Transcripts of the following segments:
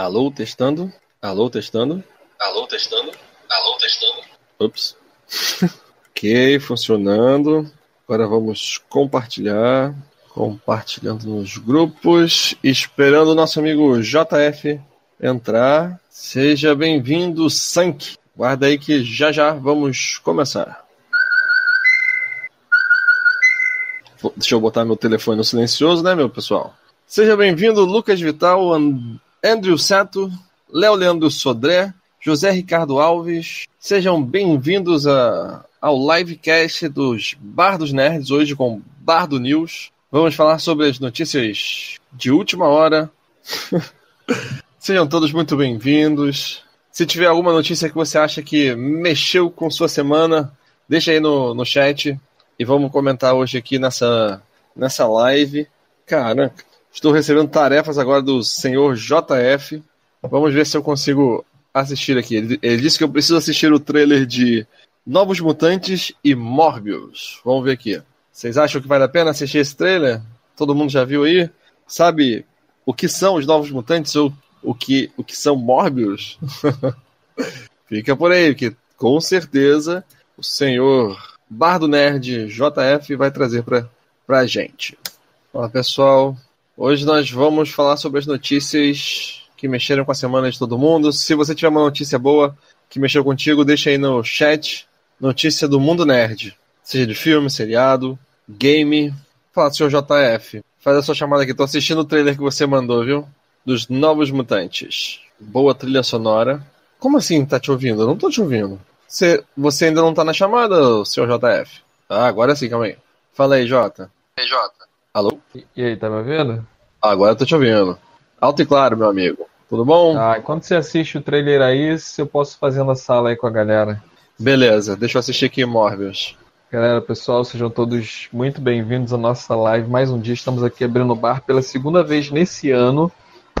Alô, testando. Alô, testando. Alô, testando. Alô, testando. Ups. ok, funcionando. Agora vamos compartilhar. Compartilhando nos grupos. Esperando o nosso amigo JF entrar. Seja bem-vindo, Sank. Guarda aí que já já vamos começar. Deixa eu botar meu telefone no silencioso, né, meu pessoal? Seja bem-vindo, Lucas Vital, Andrew Sato, Léo Leandro Sodré, José Ricardo Alves. Sejam bem-vindos ao livecast dos Bar dos Nerds, hoje com Bar do News. Vamos falar sobre as notícias de última hora. Sejam todos muito bem-vindos. Se tiver alguma notícia que você acha que mexeu com sua semana, deixa aí no, no chat e vamos comentar hoje aqui nessa, nessa live. Caraca, Estou recebendo tarefas agora do senhor JF. Vamos ver se eu consigo assistir aqui. Ele, ele disse que eu preciso assistir o trailer de Novos Mutantes e Morbius. Vamos ver aqui. Vocês acham que vale a pena assistir esse trailer? Todo mundo já viu aí? Sabe o que são os Novos Mutantes ou o que, o que são Morbius? Fica por aí, que com certeza o senhor Bardo Nerd JF vai trazer para a gente. Olá pessoal, Hoje nós vamos falar sobre as notícias que mexeram com a semana de todo mundo. Se você tiver uma notícia boa que mexeu contigo, deixa aí no chat. Notícia do mundo nerd. Seja de filme, seriado, game. Fala seu JF. Faz a sua chamada aqui. Tô assistindo o trailer que você mandou, viu? Dos Novos Mutantes. Boa trilha sonora. Como assim tá te ouvindo? Eu não tô te ouvindo. Você, você ainda não tá na chamada, seu JF? Ah, agora sim, calma aí. Fala aí, Jota. Ei, Jota. Alô? E aí, tá me ouvindo? Agora eu tô te ouvindo. Alto e claro, meu amigo. Tudo bom? Ah, enquanto você assiste o trailer aí, eu posso fazer na sala aí com a galera. Beleza, deixa eu assistir aqui Morbius. Galera, pessoal, sejam todos muito bem-vindos à nossa live. Mais um dia estamos aqui abrindo o bar pela segunda vez nesse ano,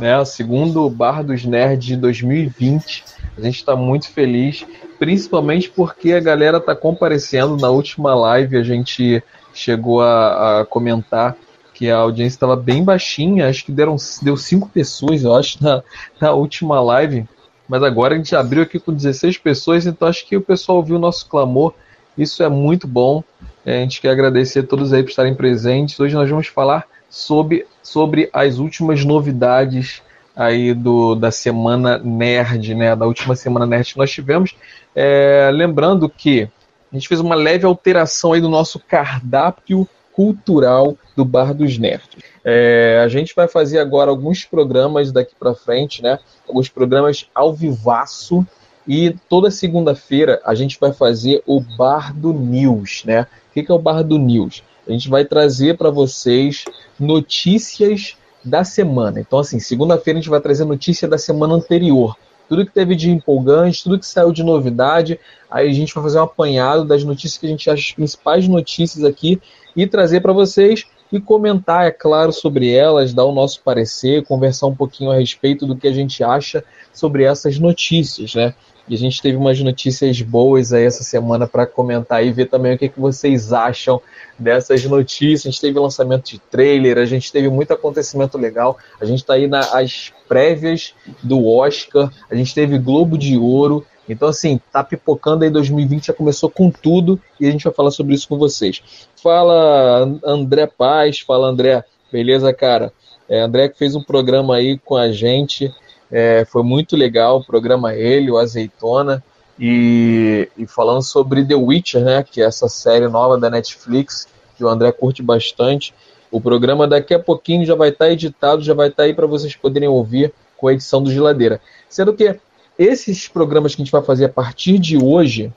né? O segundo bar dos nerds de 2020. A gente está muito feliz, principalmente porque a galera está comparecendo. Na última live a gente chegou a, a comentar que a audiência estava bem baixinha, acho que deram, deu cinco pessoas, eu acho, na, na última live. Mas agora a gente abriu aqui com 16 pessoas, então acho que o pessoal ouviu o nosso clamor. Isso é muito bom. É, a gente quer agradecer a todos aí por estarem presentes. Hoje nós vamos falar sobre, sobre as últimas novidades aí do, da semana nerd, né? Da última semana nerd que nós tivemos. É, lembrando que a gente fez uma leve alteração aí do nosso cardápio cultural do Bar dos Nerds. É, a gente vai fazer agora alguns programas daqui para frente, né? Alguns programas ao vivaço e toda segunda-feira a gente vai fazer o Bar do News, né? O que é o Bar do News? A gente vai trazer para vocês notícias da semana. Então, assim, segunda-feira a gente vai trazer notícia da semana anterior tudo que teve de empolgante, tudo que saiu de novidade. Aí a gente vai fazer um apanhado das notícias que a gente acha as principais notícias aqui e trazer para vocês e comentar, é claro, sobre elas, dar o nosso parecer, conversar um pouquinho a respeito do que a gente acha sobre essas notícias, né? E a gente teve umas notícias boas aí essa semana para comentar e ver também o que, que vocês acham dessas notícias. A gente teve lançamento de trailer, a gente teve muito acontecimento legal. A gente está aí nas prévias do Oscar, a gente teve Globo de Ouro. Então, assim, tá pipocando aí 2020, já começou com tudo e a gente vai falar sobre isso com vocês. Fala André Paz, fala André, beleza, cara? É, André que fez um programa aí com a gente é, foi muito legal o programa ele, o Azeitona, e, e, falando sobre The Witcher, né, que é essa série nova da Netflix, que o André curte bastante. O programa daqui a pouquinho já vai estar tá editado, já vai estar tá aí para vocês poderem ouvir com a edição do Geladeira. Sendo que esses programas que a gente vai fazer a partir de hoje,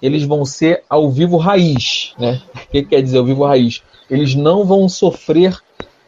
eles vão ser ao vivo raiz, né? O que quer dizer ao vivo raiz? Eles não vão sofrer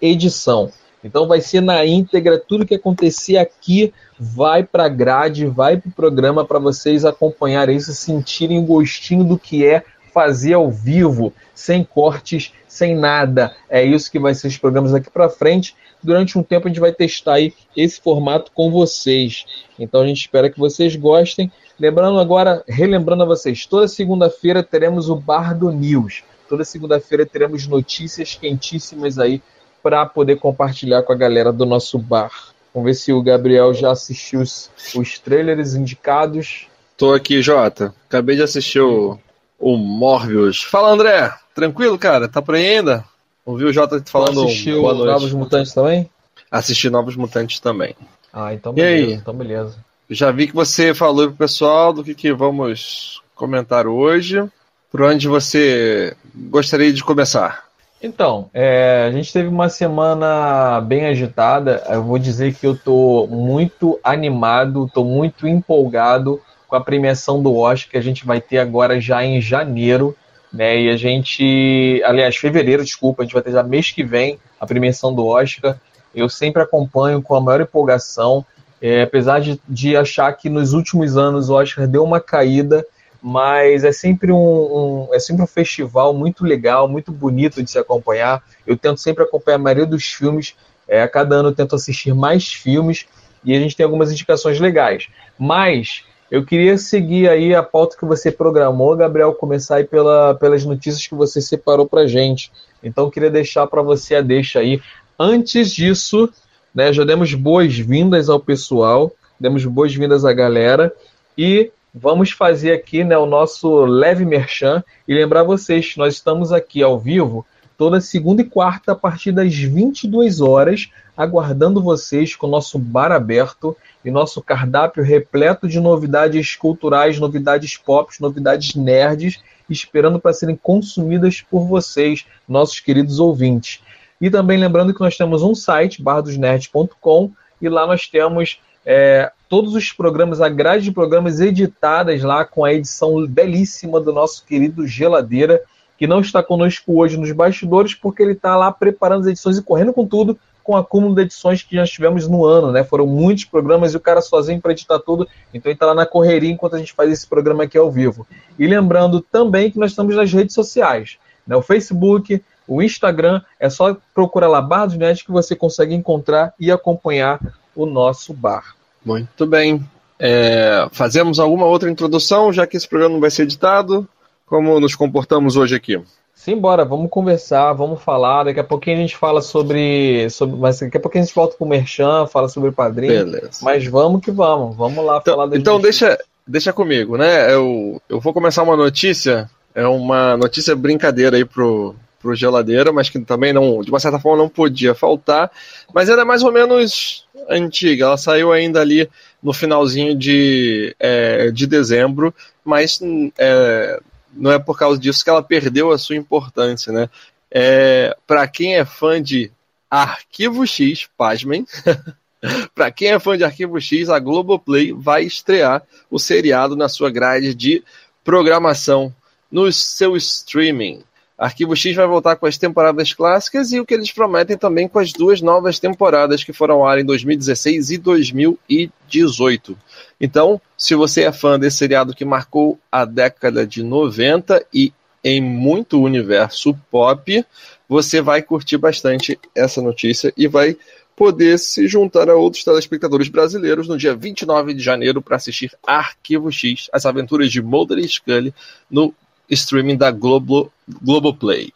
edição. Então vai ser na íntegra, tudo que acontecer aqui vai para a grade, vai para o programa para vocês acompanharem isso, sentirem o gostinho do que é fazer ao vivo, sem cortes, sem nada. É isso que vai ser os programas daqui para frente. Durante um tempo a gente vai testar aí esse formato com vocês. Então a gente espera que vocês gostem. Lembrando agora, relembrando a vocês, toda segunda-feira teremos o Bar do News. Toda segunda-feira teremos notícias quentíssimas aí para poder compartilhar com a galera do nosso bar. Vamos ver se o Gabriel já assistiu os, os trailers indicados. Tô aqui, Jota. Acabei de assistir o, o Morbius. Fala, André. Tranquilo, cara? Tá por aí ainda? Ouviu o Jota falando assistiu boa noite. Novos Mutantes também? Assisti Novos Mutantes também. Ah, então beleza. Então beleza. Já vi que você falou pro pessoal do que, que vamos comentar hoje. Por onde você gostaria de começar? Então, é, a gente teve uma semana bem agitada. Eu vou dizer que eu estou muito animado, estou muito empolgado com a premiação do Oscar que a gente vai ter agora já em janeiro. Né? E a gente, aliás, fevereiro, desculpa, a gente vai ter já mês que vem a premiação do Oscar. Eu sempre acompanho com a maior empolgação, é, apesar de, de achar que nos últimos anos o Oscar deu uma caída mas é sempre um, um, é sempre um festival muito legal, muito bonito de se acompanhar. Eu tento sempre acompanhar a maioria dos filmes. É, a cada ano eu tento assistir mais filmes e a gente tem algumas indicações legais. Mas eu queria seguir aí a pauta que você programou, Gabriel, começar aí pela, pelas notícias que você separou para gente. Então eu queria deixar para você a deixa aí. Antes disso, né, já demos boas-vindas ao pessoal, demos boas-vindas à galera e vamos fazer aqui né, o nosso leve merchan e lembrar vocês nós estamos aqui ao vivo toda segunda e quarta a partir das 22 horas, aguardando vocês com o nosso bar aberto e nosso cardápio repleto de novidades culturais, novidades pop, novidades nerds, esperando para serem consumidas por vocês, nossos queridos ouvintes. E também lembrando que nós temos um site, bardosnerds.com, e lá nós temos é, todos os programas, a grade de programas editadas lá com a edição belíssima do nosso querido Geladeira, que não está conosco hoje nos bastidores, porque ele está lá preparando as edições e correndo com tudo, com o acúmulo de edições que já tivemos no ano, né? Foram muitos programas e o cara sozinho para editar tudo, então ele está lá na correria enquanto a gente faz esse programa aqui ao vivo. E lembrando também que nós estamos nas redes sociais, né? O Facebook, o Instagram, é só procurar lá Bar dos Net que você consegue encontrar e acompanhar o nosso bar. Muito bem. É, fazemos alguma outra introdução, já que esse programa não vai ser editado? Como nos comportamos hoje aqui? Simbora, vamos conversar, vamos falar. Daqui a pouquinho a gente fala sobre. sobre mas daqui a pouquinho a gente volta com o Merchan, fala sobre o padrinho. Beleza. Mas vamos que vamos, vamos lá então, falar Então deixa, deixa comigo, né? Eu, eu vou começar uma notícia, é uma notícia brincadeira aí pro, pro geladeira, mas que também não, de uma certa forma, não podia faltar. Mas era mais ou menos antiga. Ela saiu ainda ali no finalzinho de, é, de dezembro, mas é, não é por causa disso que ela perdeu a sua importância, né? É, Para quem é fã de Arquivo X, pasmem, para quem é fã de Arquivo X, a Globoplay vai estrear o seriado na sua grade de programação no seu streaming. Arquivo X vai voltar com as temporadas clássicas e o que eles prometem também com as duas novas temporadas que foram ao ar em 2016 e 2018. Então, se você é fã desse seriado que marcou a década de 90 e em muito universo pop, você vai curtir bastante essa notícia e vai poder se juntar a outros telespectadores brasileiros no dia 29 de janeiro para assistir Arquivo X, as aventuras de Mulder e Scully no streaming da Globo, Globoplay.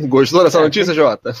Gostou dessa notícia, Jota?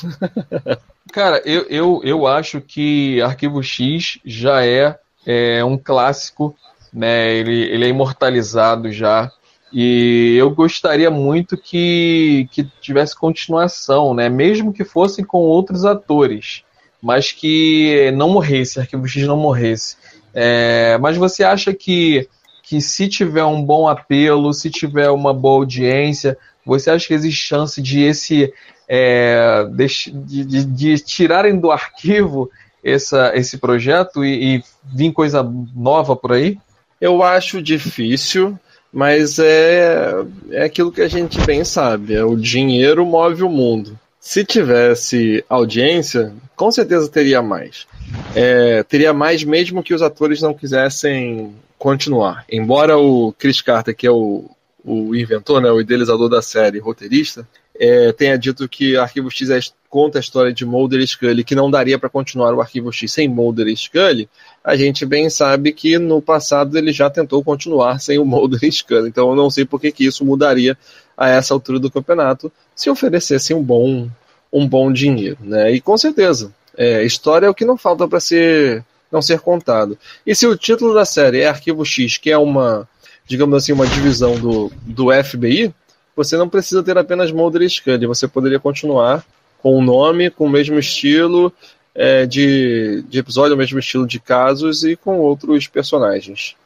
Cara, eu, eu, eu acho que Arquivo X já é, é um clássico, né? Ele, ele é imortalizado já. E eu gostaria muito que, que tivesse continuação, né? Mesmo que fossem com outros atores, mas que não morresse, Arquivo X não morresse. É, mas você acha que que se tiver um bom apelo, se tiver uma boa audiência, você acha que existe chance de esse é, de, de, de, tirarem do arquivo essa, esse projeto e, e vir coisa nova por aí? Eu acho difícil, mas é, é aquilo que a gente bem sabe: é o dinheiro move o mundo. Se tivesse audiência, com certeza teria mais. É, teria mais mesmo que os atores não quisessem continuar. Embora o Chris Carter, que é o, o inventor, né, o idealizador da série, roteirista, é, tenha dito que Arquivo X é, conta a história de Mulder e Scully, que não daria para continuar o Arquivo X sem Mulder e Scully, a gente bem sabe que no passado ele já tentou continuar sem o Mulder e Scully. Então eu não sei por que, que isso mudaria a essa altura do campeonato se oferecessem um bom, um bom dinheiro. Né? E com certeza, É, história é o que não falta para ser não ser contado. E se o título da série é Arquivo X, que é uma, digamos assim, uma divisão do, do FBI, você não precisa ter apenas Mulder e Scully, você poderia continuar com o nome, com o mesmo estilo é, de, de episódio, o mesmo estilo de casos e com outros personagens.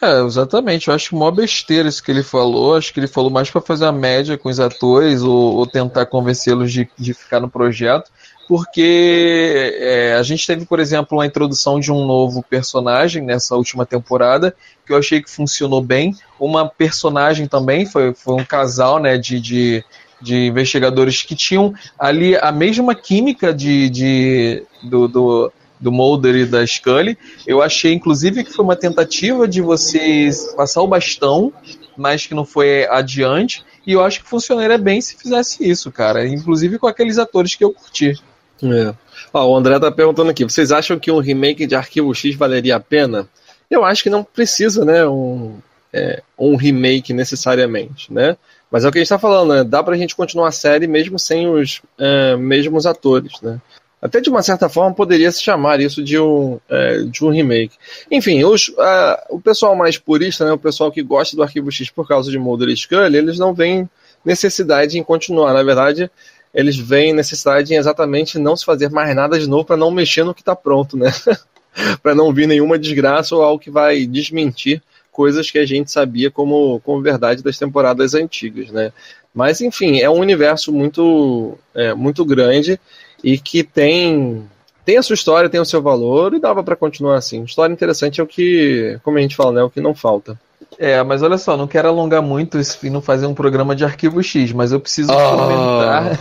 É, exatamente. Eu acho mó besteira isso que ele falou. Acho que ele falou mais para fazer a média com os atores ou, ou tentar convencê-los de, de ficar no projeto porque é, a gente teve, por exemplo, a introdução de um novo personagem nessa última temporada, que eu achei que funcionou bem. Uma personagem também, foi, foi um casal né, de, de, de investigadores que tinham ali a mesma química de, de do, do, do Mulder e da Scully. Eu achei, inclusive, que foi uma tentativa de vocês passar o bastão, mas que não foi adiante. E eu acho que funcionaria bem se fizesse isso, cara. Inclusive com aqueles atores que eu curti. É. Ó, o André tá perguntando aqui: vocês acham que um remake de Arquivo X valeria a pena? Eu acho que não precisa, né? Um, é, um remake necessariamente, né? Mas é o que a gente tá falando, né? Dá pra gente continuar a série mesmo sem os é, mesmos atores, né? Até de uma certa forma poderia se chamar isso de um, é, de um remake. Enfim, os, o pessoal mais purista, né, o pessoal que gosta do Arquivo X por causa de Mulder e Scully, eles não veem necessidade em continuar. Na verdade, eles veem necessidade em exatamente não se fazer mais nada de novo para não mexer no que está pronto, né? para não vir nenhuma desgraça ou algo que vai desmentir coisas que a gente sabia como, como verdade das temporadas antigas, né? Mas enfim, é um universo muito, é, muito grande e que tem tem a sua história, tem o seu valor e dava para continuar assim. História interessante é o que, como a gente fala, né, o que não falta. É, mas olha só, não quero alongar muito e não fazer um programa de arquivo X, mas eu preciso oh. comentar.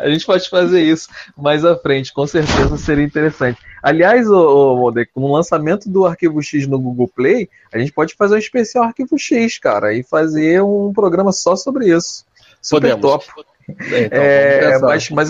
a gente pode fazer isso mais à frente, com certeza seria interessante. Aliás, o, o com o lançamento do arquivo X no Google Play, a gente pode fazer um especial arquivo X, cara, e fazer um programa só sobre isso. Super Podemos. top. Então, é, mas, mas,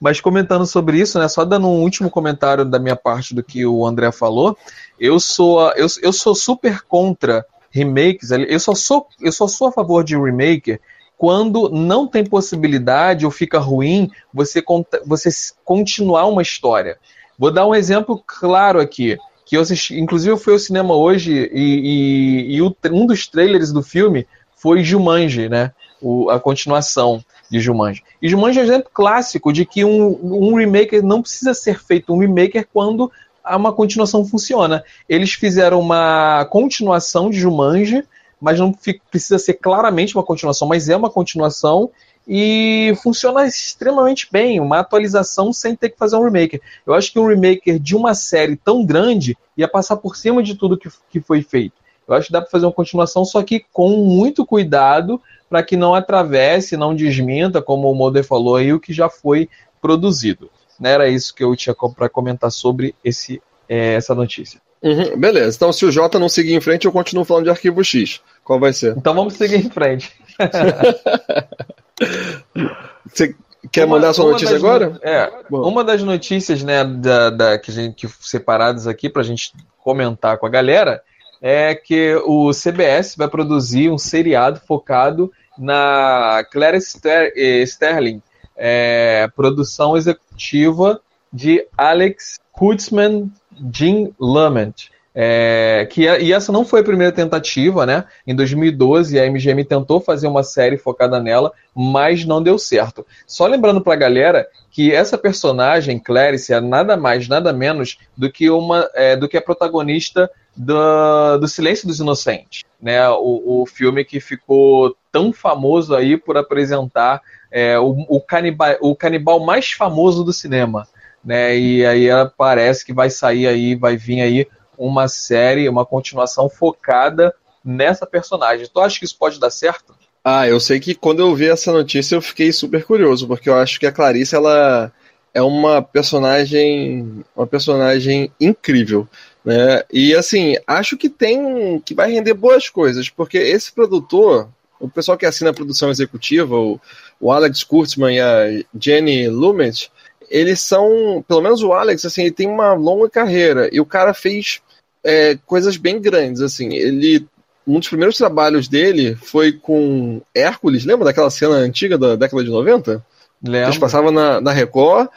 mas, comentando sobre isso, né, só dando um último comentário da minha parte do que o André falou, eu sou, eu, eu sou super contra remakes, eu só, sou, eu só sou a favor de remake quando não tem possibilidade ou fica ruim você, você continuar uma história. Vou dar um exemplo claro aqui. Que eu assisti, inclusive eu fui ao cinema hoje e, e, e um dos trailers do filme foi Jumanji, né? O, a continuação de Jumanji. E Jumanji é um exemplo clássico de que um, um remake não precisa ser feito um remake quando uma continuação funciona. Eles fizeram uma continuação de Jumanji, mas não precisa ser claramente uma continuação, mas é uma continuação e funciona extremamente bem, uma atualização sem ter que fazer um remake. Eu acho que um remake de uma série tão grande ia passar por cima de tudo que, que foi feito. Eu acho que dá para fazer uma continuação, só que com muito cuidado para que não atravesse, não desminta, como o Moder falou aí, o que já foi produzido. Né? Era isso que eu tinha para comentar sobre esse, é, essa notícia. Uhum, beleza, então se o J não seguir em frente, eu continuo falando de arquivo X. Qual vai ser? Então vamos seguir em frente. Você quer uma, mandar a sua notícia agora? É, Bom. uma das notícias né, da, da, que gente que separadas aqui para a gente comentar com a galera é que o CBS vai produzir um seriado focado na Claire Ster eh, Sterling, é, produção executiva de Alex Kurtzman, Jim Lament. É, que, e essa não foi a primeira tentativa, né? Em 2012, a MGM tentou fazer uma série focada nela, mas não deu certo. Só lembrando para a galera que essa personagem, Clarice, é nada mais, nada menos do que uma é, do que a protagonista do, do Silêncio dos Inocentes, né? O, o filme que ficou tão famoso aí por apresentar é, o, o, canibal, o canibal mais famoso do cinema, né? E aí parece que vai sair aí, vai vir aí uma série, uma continuação focada nessa personagem. Tu acha que isso pode dar certo? Ah, eu sei que quando eu vi essa notícia eu fiquei super curioso, porque eu acho que a Clarice ela é uma personagem, uma personagem incrível. Né? E assim, acho que tem que vai render boas coisas, porque esse produtor, o pessoal que assina a produção executiva, o, o Alex Kurtzman e a Jenny Lumet, eles são, pelo menos o Alex, assim, ele tem uma longa carreira e o cara fez é, coisas bem grandes, assim. Ele um dos primeiros trabalhos dele foi com Hércules, lembra daquela cena antiga da década de 90? Lembro. Eles passavam na, na Record.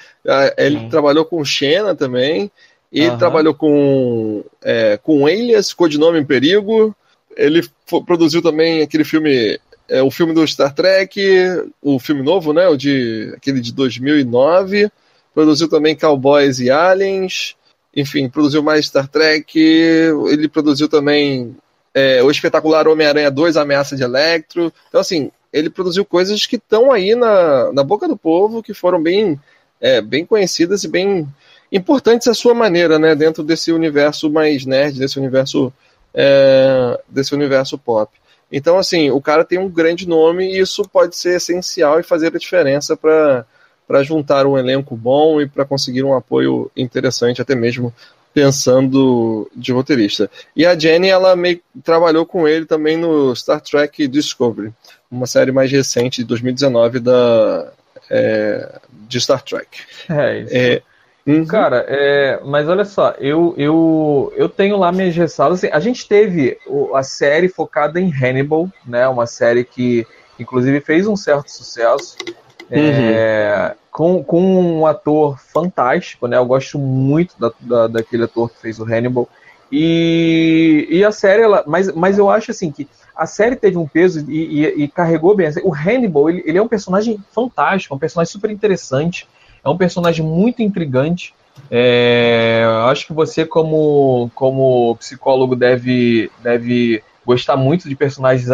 Ele trabalhou com Xena também. Ele uhum. trabalhou com, é, com Alias, Codinome em Perigo. Ele produziu também aquele filme, é, o filme do Star Trek, o filme novo, né? O de, aquele de 2009. Produziu também Cowboys e Aliens. Enfim, produziu mais Star Trek. Ele produziu também é, o espetacular Homem-Aranha 2, Ameaça de Electro. Então, assim, ele produziu coisas que estão aí na, na boca do povo, que foram bem, é, bem conhecidas e bem importantes à sua maneira, né, dentro desse universo mais nerd, desse universo, é, desse universo pop. Então, assim, o cara tem um grande nome e isso pode ser essencial e fazer a diferença para juntar um elenco bom e para conseguir um apoio interessante, até mesmo pensando de roteirista. E a Jenny, ela meio trabalhou com ele também no Star Trek Discovery, uma série mais recente de 2019 da é, de Star Trek. É isso. É, uhum. Cara, é, mas olha só, eu, eu, eu tenho lá minhas ressalvas. Assim, a gente teve a série focada em Hannibal, né? Uma série que inclusive fez um certo sucesso. Uhum. É, com, com um ator fantástico, né? Eu gosto muito da, da, daquele ator que fez o Hannibal. E, e a série, ela, mas, mas eu acho assim que a série teve um peso e, e, e carregou bem. O Hannibal, ele, ele, é um personagem fantástico, um personagem super interessante, é um personagem muito intrigante. É, acho que você, como, como psicólogo, deve, deve gostar muito de personagens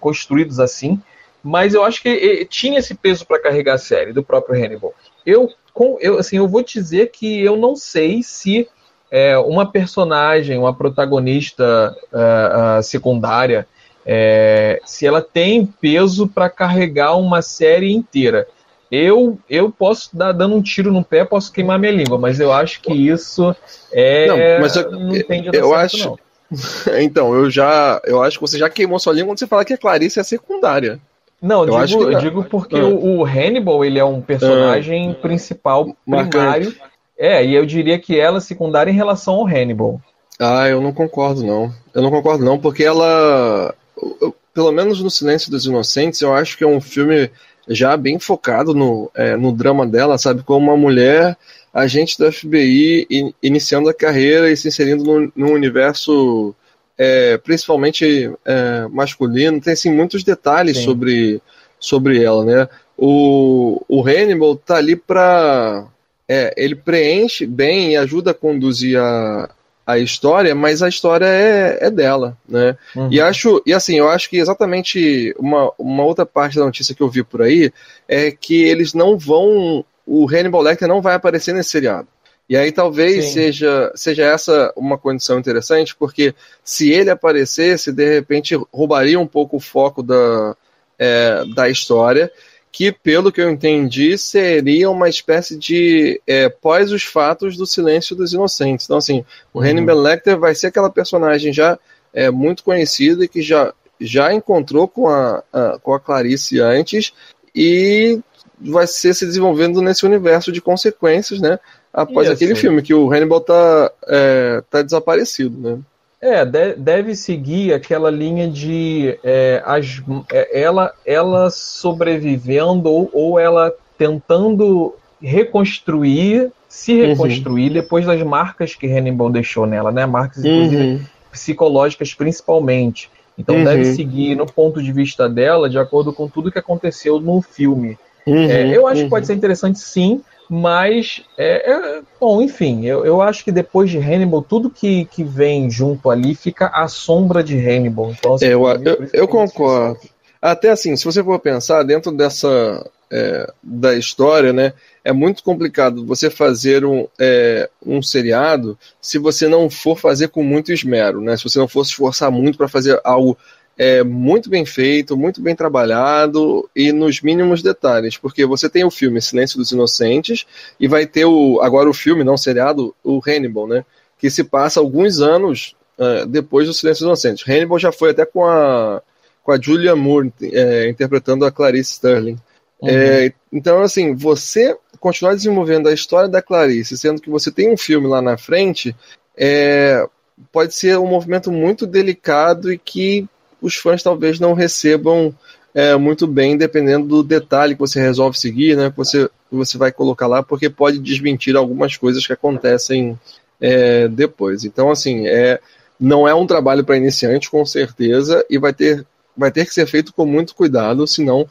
construídos assim mas eu acho que tinha esse peso para carregar a série do próprio Hannibal. Eu, com, eu, assim, eu vou te dizer que eu não sei se é, uma personagem, uma protagonista uh, uh, secundária, é, se ela tem peso para carregar uma série inteira. Eu, eu posso dar dando um tiro no pé, posso queimar minha língua, mas eu acho que isso é. Não, mas eu, não tem eu certo, acho. Não. Então, eu já. Eu acho que você já queimou sua língua quando você fala que a Clarice é secundária. Não, eu digo, eu digo porque ah. o, o, Hannibal ele é um personagem ah. principal primário. Marcante. É, e eu diria que ela é secundária em relação ao Hannibal. Ah, eu não concordo não. Eu não concordo não, porque ela, eu, pelo menos no Silêncio dos Inocentes, eu acho que é um filme já bem focado no, é, no drama dela, sabe? Como uma mulher agente da FBI in, iniciando a carreira e se inserindo no, no universo é, principalmente é, masculino, tem assim, muitos detalhes sobre, sobre ela, né? O, o Hannibal tá ali para é, ele preenche bem e ajuda a conduzir a, a história, mas a história é, é dela, né? Uhum. E acho, e assim, eu acho que exatamente uma, uma outra parte da notícia que eu vi por aí é que eles não vão, o Hannibal Lecter não vai aparecer nesse seriado. E aí talvez seja, seja essa uma condição interessante, porque se ele aparecesse, de repente roubaria um pouco o foco da, é, da história, que pelo que eu entendi seria uma espécie de é, pós os fatos do Silêncio dos Inocentes. Então assim, o uhum. Hannibal Lecter vai ser aquela personagem já é, muito conhecida e que já, já encontrou com a, a, com a Clarice antes e vai ser se desenvolvendo nesse universo de consequências, né? após aquele filme, que o Hannibal tá, é, tá desaparecido, né? É, deve seguir aquela linha de é, as, é, ela, ela sobrevivendo ou, ou ela tentando reconstruir, se uhum. reconstruir uhum. depois das marcas que Hannibal deixou nela, né? Marcas, inclusive, uhum. psicológicas principalmente. Então uhum. deve seguir no ponto de vista dela, de acordo com tudo que aconteceu no filme. Uhum. É, eu acho que pode uhum. ser interessante sim, mas, é, é, bom, enfim, eu, eu acho que depois de Hannibal, tudo que, que vem junto ali fica à sombra de Hannibal. Então, assim, eu, eu, eu concordo. Até assim, se você for pensar dentro dessa é, da história, né, é muito complicado você fazer um, é, um seriado se você não for fazer com muito esmero, né? Se você não for se esforçar muito para fazer algo é muito bem feito, muito bem trabalhado e nos mínimos detalhes, porque você tem o filme Silêncio dos Inocentes e vai ter o agora o filme, não o seriado, o Hannibal, né? Que se passa alguns anos uh, depois do Silêncio dos Inocentes. Hannibal já foi até com a com a Julia Moore é, interpretando a Clarice Sterling. Uhum. É, então, assim, você continuar desenvolvendo a história da Clarice, sendo que você tem um filme lá na frente, é, pode ser um movimento muito delicado e que os fãs talvez não recebam é, muito bem, dependendo do detalhe que você resolve seguir, né? Que você, você vai colocar lá, porque pode desmentir algumas coisas que acontecem é, depois. Então, assim, é, não é um trabalho para iniciante, com certeza, e vai ter, vai ter que ser feito com muito cuidado, senão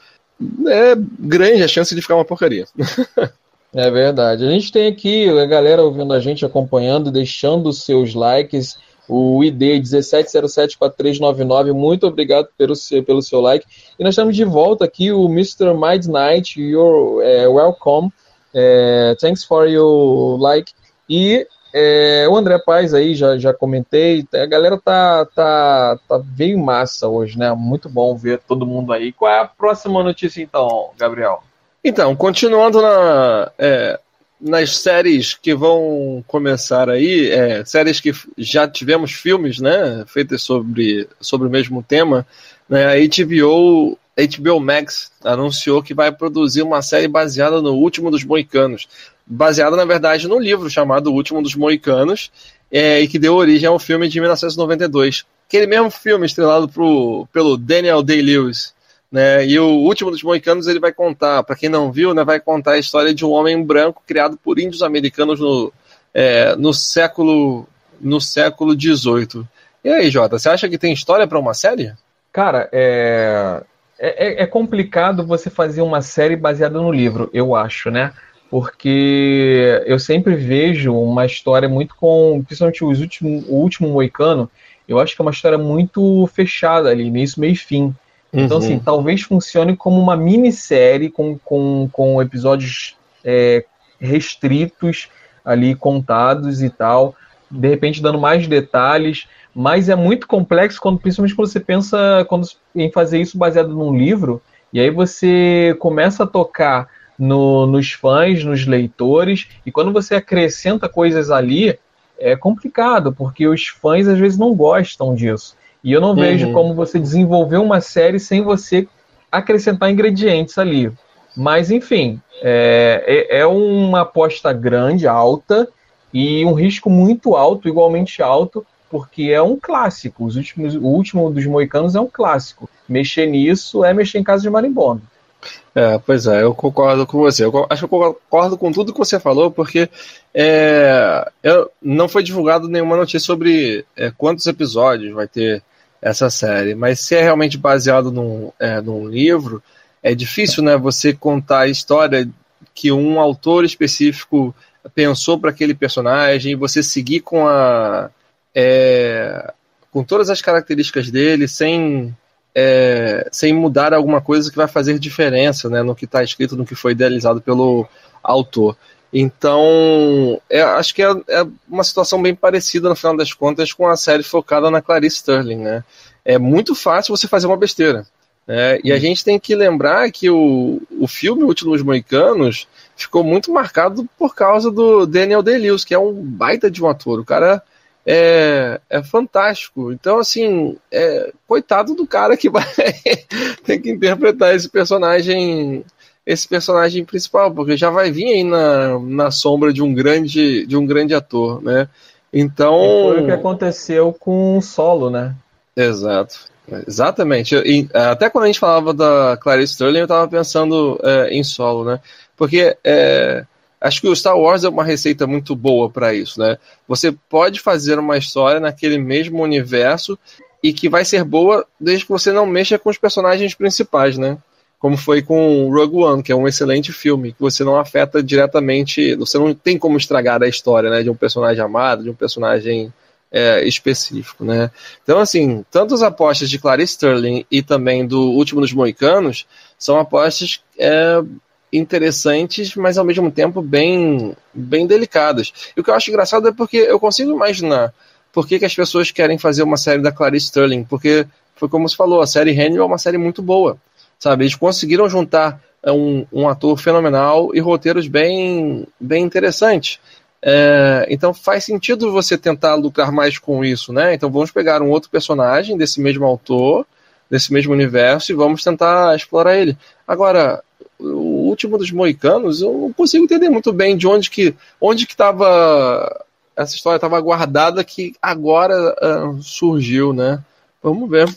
é grande a chance de ficar uma porcaria. é verdade. A gente tem aqui a galera ouvindo a gente, acompanhando, deixando seus likes o ID 17074399. Muito obrigado pelo seu, pelo seu like. E nós estamos de volta aqui, o Mr. Midnight. You're é, welcome. É, thanks for your like. E é, o André Paz aí, já, já comentei. A galera tá, tá, tá veio massa hoje, né? Muito bom ver todo mundo aí. Qual é a próxima notícia, então, Gabriel? Então, continuando na, é, nas séries que vão começar aí, é, séries que já tivemos filmes, né, feitas sobre, sobre o mesmo tema, né, a HBO, HBO Max anunciou que vai produzir uma série baseada no Último dos Moicanos, baseada na verdade no livro chamado O Último dos Moicanos, é, e que deu origem ao filme de 1992. Aquele mesmo filme estrelado pro, pelo Daniel Day-Lewis. Né? E o último dos Moicanos ele vai contar, para quem não viu, né, vai contar a história de um homem branco criado por índios americanos no, é, no século no século XVIII. E aí, Jota, você acha que tem história para uma série? Cara, é, é, é, complicado você fazer uma série baseada no livro, eu acho, né? Porque eu sempre vejo uma história muito com, principalmente os últimos, o último Moicano, eu acho que é uma história muito fechada ali, início, meio fim. Então, assim, uhum. assim, talvez funcione como uma minissérie com, com, com episódios é, restritos ali, contados e tal, de repente dando mais detalhes, mas é muito complexo quando, principalmente quando você pensa quando, em fazer isso baseado num livro, e aí você começa a tocar no, nos fãs, nos leitores, e quando você acrescenta coisas ali, é complicado, porque os fãs às vezes não gostam disso. E eu não uhum. vejo como você desenvolver uma série sem você acrescentar ingredientes ali. Mas, enfim, é, é, é uma aposta grande, alta, e um risco muito alto, igualmente alto, porque é um clássico. Os últimos, o último dos Moicanos é um clássico. Mexer nisso é mexer em casa de marimbondo. É, pois é, eu concordo com você. Eu acho que eu concordo com tudo que você falou, porque é, eu, não foi divulgado nenhuma notícia sobre é, quantos episódios vai ter essa série. Mas se é realmente baseado num, é, num livro, é difícil né, você contar a história que um autor específico pensou para aquele personagem e você seguir com a. É, com todas as características dele, sem, é, sem mudar alguma coisa que vai fazer diferença né, no que está escrito, no que foi idealizado pelo autor. Então, é, acho que é, é, uma situação bem parecida, no final das contas, com a série focada na Clarice Sterling, né? É muito fácil você fazer uma besteira. Né? E a hum. gente tem que lembrar que o, o filme Últimos Moicanos ficou muito marcado por causa do Daniel Day-Lewis, que é um baita de um ator. O cara é, é fantástico. Então, assim, é, coitado do cara que vai ter que interpretar esse personagem esse personagem principal, porque já vai vir aí na, na sombra de um grande de um grande ator, né? Então. E foi o que aconteceu com o solo, né? Exato. Exatamente. E, até quando a gente falava da Clarice Sterling, eu estava pensando é, em solo, né? Porque é, acho que o Star Wars é uma receita muito boa para isso, né? Você pode fazer uma história naquele mesmo universo e que vai ser boa desde que você não mexa com os personagens principais, né? Como foi com Rogue One, que é um excelente filme, que você não afeta diretamente, você não tem como estragar a história, né, de um personagem amado, de um personagem é, específico, né. Então, assim, tanto as apostas de Clarice Sterling e também do Último dos Moicanos são apostas é, interessantes, mas ao mesmo tempo bem, bem delicadas. E o que eu acho engraçado é porque eu consigo imaginar por que, que as pessoas querem fazer uma série da Clarice Sterling, porque foi como você falou, a série Hannibal é uma série muito boa sabe? Eles conseguiram juntar é, um, um ator fenomenal e roteiros bem, bem interessantes. É, então faz sentido você tentar lucrar mais com isso, né? Então vamos pegar um outro personagem desse mesmo autor, desse mesmo universo e vamos tentar explorar ele. Agora, o último dos moicanos, eu não consigo entender muito bem de onde que onde que estava essa história estava guardada que agora uh, surgiu, né? Vamos ver.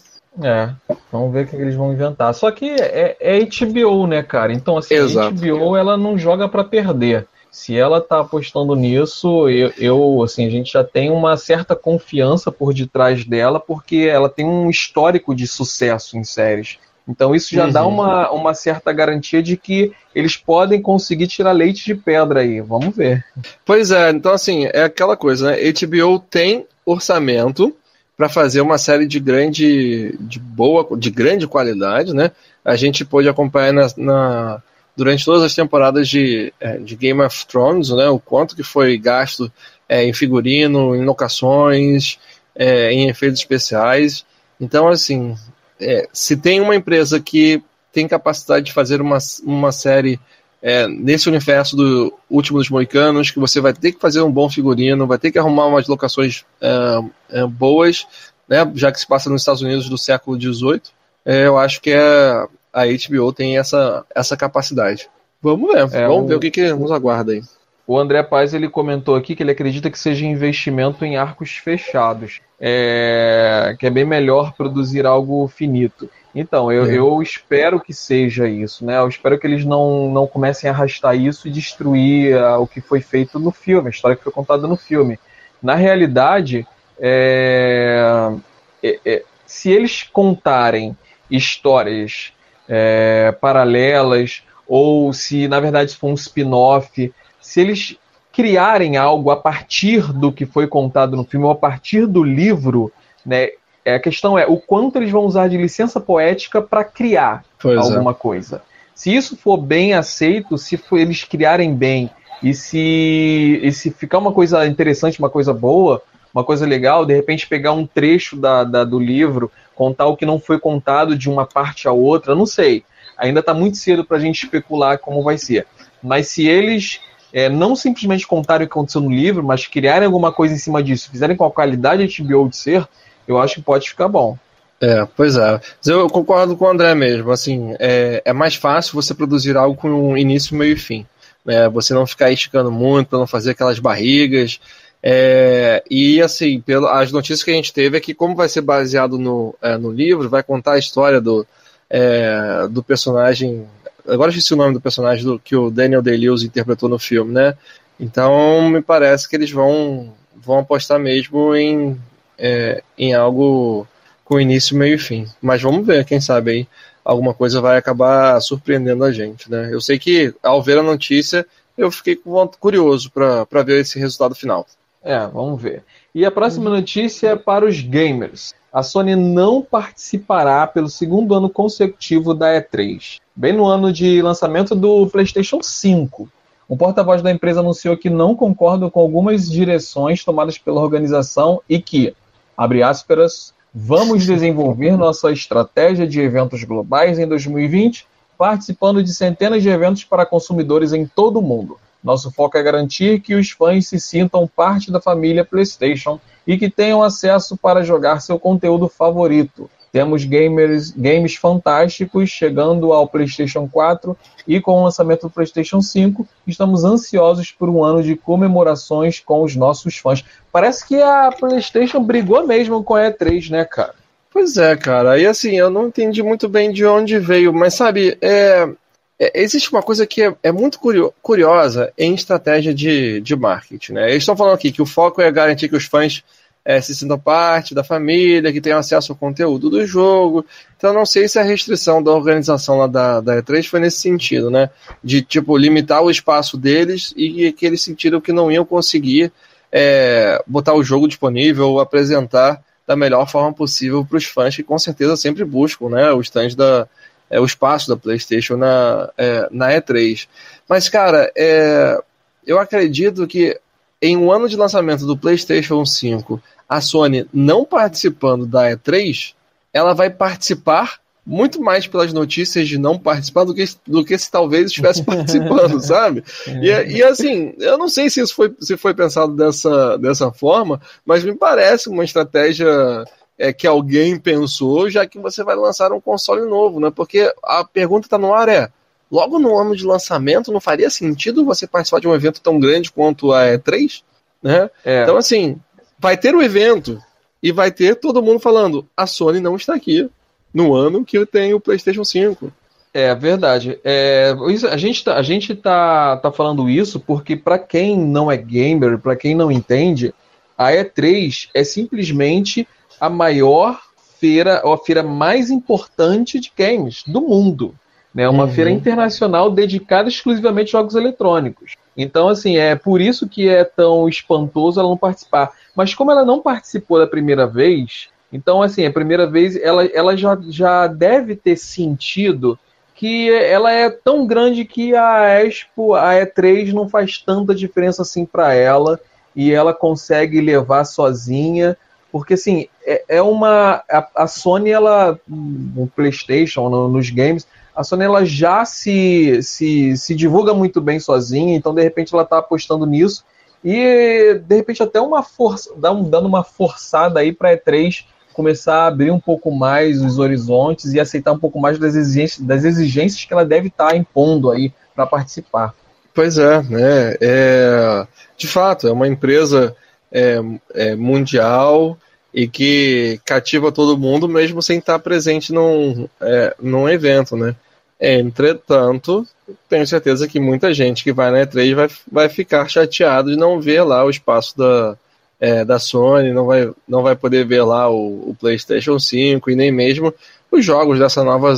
É, vamos ver o que eles vão inventar. Só que é, é HBO, né, cara? Então, assim, Exato. a HBO ela não joga para perder. Se ela tá apostando nisso, eu, eu, assim, a gente já tem uma certa confiança por detrás dela, porque ela tem um histórico de sucesso em séries. Então isso já uhum. dá uma, uma certa garantia de que eles podem conseguir tirar leite de pedra aí. Vamos ver. Pois é, então assim, é aquela coisa, né? HBO tem orçamento para fazer uma série de grande, de boa, de grande qualidade, né? A gente pôde acompanhar na, na durante todas as temporadas de, é, de Game of Thrones, né? O quanto que foi gasto é, em figurino, em locações, é, em efeitos especiais. Então, assim, é, se tem uma empresa que tem capacidade de fazer uma, uma série é, nesse universo do Último dos Moicanos, que você vai ter que fazer um bom figurino, vai ter que arrumar umas locações é, é boas, né, já que se passa nos Estados Unidos do século XVIII, é, eu acho que é, a HBO tem essa, essa capacidade. Vamos ver, é, vamos ver o que, que nos aguarda aí. O André Paz ele comentou aqui que ele acredita que seja investimento em arcos fechados, que é bem melhor produzir algo finito. Então, eu, é. eu, espero que seja isso, né? Eu espero que eles não, não comecem a arrastar isso e destruir uh, o que foi feito no filme, a história que foi contada no filme. Na realidade, é, é, é se eles contarem histórias é, paralelas, ou se na verdade for um spin-off, se eles criarem algo a partir do que foi contado no filme, ou a partir do livro, né? É, a questão é o quanto eles vão usar de licença poética para criar pois é. alguma é. coisa. Se isso for bem aceito, se for, eles criarem bem e se, e se ficar uma coisa interessante, uma coisa boa, uma coisa legal, de repente pegar um trecho da, da do livro, contar o que não foi contado de uma parte a outra, não sei. Ainda está muito cedo para a gente especular como vai ser. Mas se eles é, não simplesmente contarem o que aconteceu no livro, mas criarem alguma coisa em cima disso, fizerem com a qualidade de HBO de ser, eu acho que pode ficar bom. É, pois é. Eu concordo com o André mesmo. Assim, é, é mais fácil você produzir algo com um início, meio e fim. É, você não ficar esticando muito, não fazer aquelas barrigas. É, e assim, pelo, as notícias que a gente teve é que, como vai ser baseado no, é, no livro, vai contar a história do, é, do personagem Agora esqueci o nome do personagem do, que o Daniel Day-Lewis interpretou no filme, né? Então me parece que eles vão, vão apostar mesmo em, é, em algo com início, meio e fim. Mas vamos ver, quem sabe aí alguma coisa vai acabar surpreendendo a gente, né? Eu sei que ao ver a notícia eu fiquei curioso para ver esse resultado final. É, vamos ver. E a próxima notícia é para os gamers. A Sony não participará pelo segundo ano consecutivo da E3 bem no ano de lançamento do PlayStation 5. Um porta-voz da empresa anunciou que não concorda com algumas direções tomadas pela organização e que, abre aspas, vamos desenvolver nossa estratégia de eventos globais em 2020, participando de centenas de eventos para consumidores em todo o mundo. Nosso foco é garantir que os fãs se sintam parte da família PlayStation e que tenham acesso para jogar seu conteúdo favorito. Temos gamers, games fantásticos chegando ao PlayStation 4 e com o lançamento do PlayStation 5, estamos ansiosos por um ano de comemorações com os nossos fãs. Parece que a PlayStation brigou mesmo com a E3, né, cara? Pois é, cara. E assim, eu não entendi muito bem de onde veio, mas sabe, é, é, existe uma coisa que é, é muito curio, curiosa em estratégia de, de marketing, né? Eles estão falando aqui que o foco é garantir que os fãs é, se sintam parte da família, que tenham acesso ao conteúdo do jogo. Então, não sei se a restrição da organização lá da, da E3 foi nesse sentido, né? De, tipo, limitar o espaço deles e que eles sentiram que não iam conseguir é, botar o jogo disponível ou apresentar da melhor forma possível para os fãs que com certeza sempre buscam, né? O stand da, é, o espaço da PlayStation na, é, na E3. Mas, cara, é, eu acredito que em um ano de lançamento do PlayStation 5 a Sony não participando da E3, ela vai participar muito mais pelas notícias de não participar do que, do que se talvez estivesse participando, sabe? E, e, assim, eu não sei se isso foi, se foi pensado dessa, dessa forma, mas me parece uma estratégia é, que alguém pensou, já que você vai lançar um console novo, né? Porque a pergunta está no ar é, logo no ano de lançamento, não faria sentido você participar de um evento tão grande quanto a E3? Né? É. Então, assim, vai ter o um evento e vai ter todo mundo falando: a Sony não está aqui. no ano que tem o PlayStation 5. É verdade. É, a gente, tá, a gente tá, tá falando isso porque, para quem não é gamer, para quem não entende, a E3 é simplesmente a maior feira, ou a feira mais importante de games do mundo. Né? Uma uhum. feira internacional dedicada exclusivamente a jogos eletrônicos. Então, assim, é por isso que é tão espantoso ela não participar. Mas como ela não participou da primeira vez, então, assim, a primeira vez ela, ela já, já deve ter sentido que ela é tão grande que a Expo, a E3 não faz tanta diferença assim para ela e ela consegue levar sozinha, porque assim, é, é uma a, a, Sony ela no PlayStation, no, nos games, a Sony ela já se, se, se divulga muito bem sozinha, então de repente ela está apostando nisso e de repente até uma força, dando uma forçada aí para E3 começar a abrir um pouco mais os horizontes e aceitar um pouco mais das exigências, das exigências que ela deve estar tá impondo aí para participar. Pois é, né? É, de fato, é uma empresa é, é, mundial e que cativa todo mundo mesmo sem estar presente num, é, num evento, né? Entretanto, tenho certeza que muita gente que vai na E3 vai, vai ficar chateado de não ver lá o espaço da, é, da Sony, não vai, não vai poder ver lá o, o, PlayStation 5 e nem mesmo os jogos dessa nova,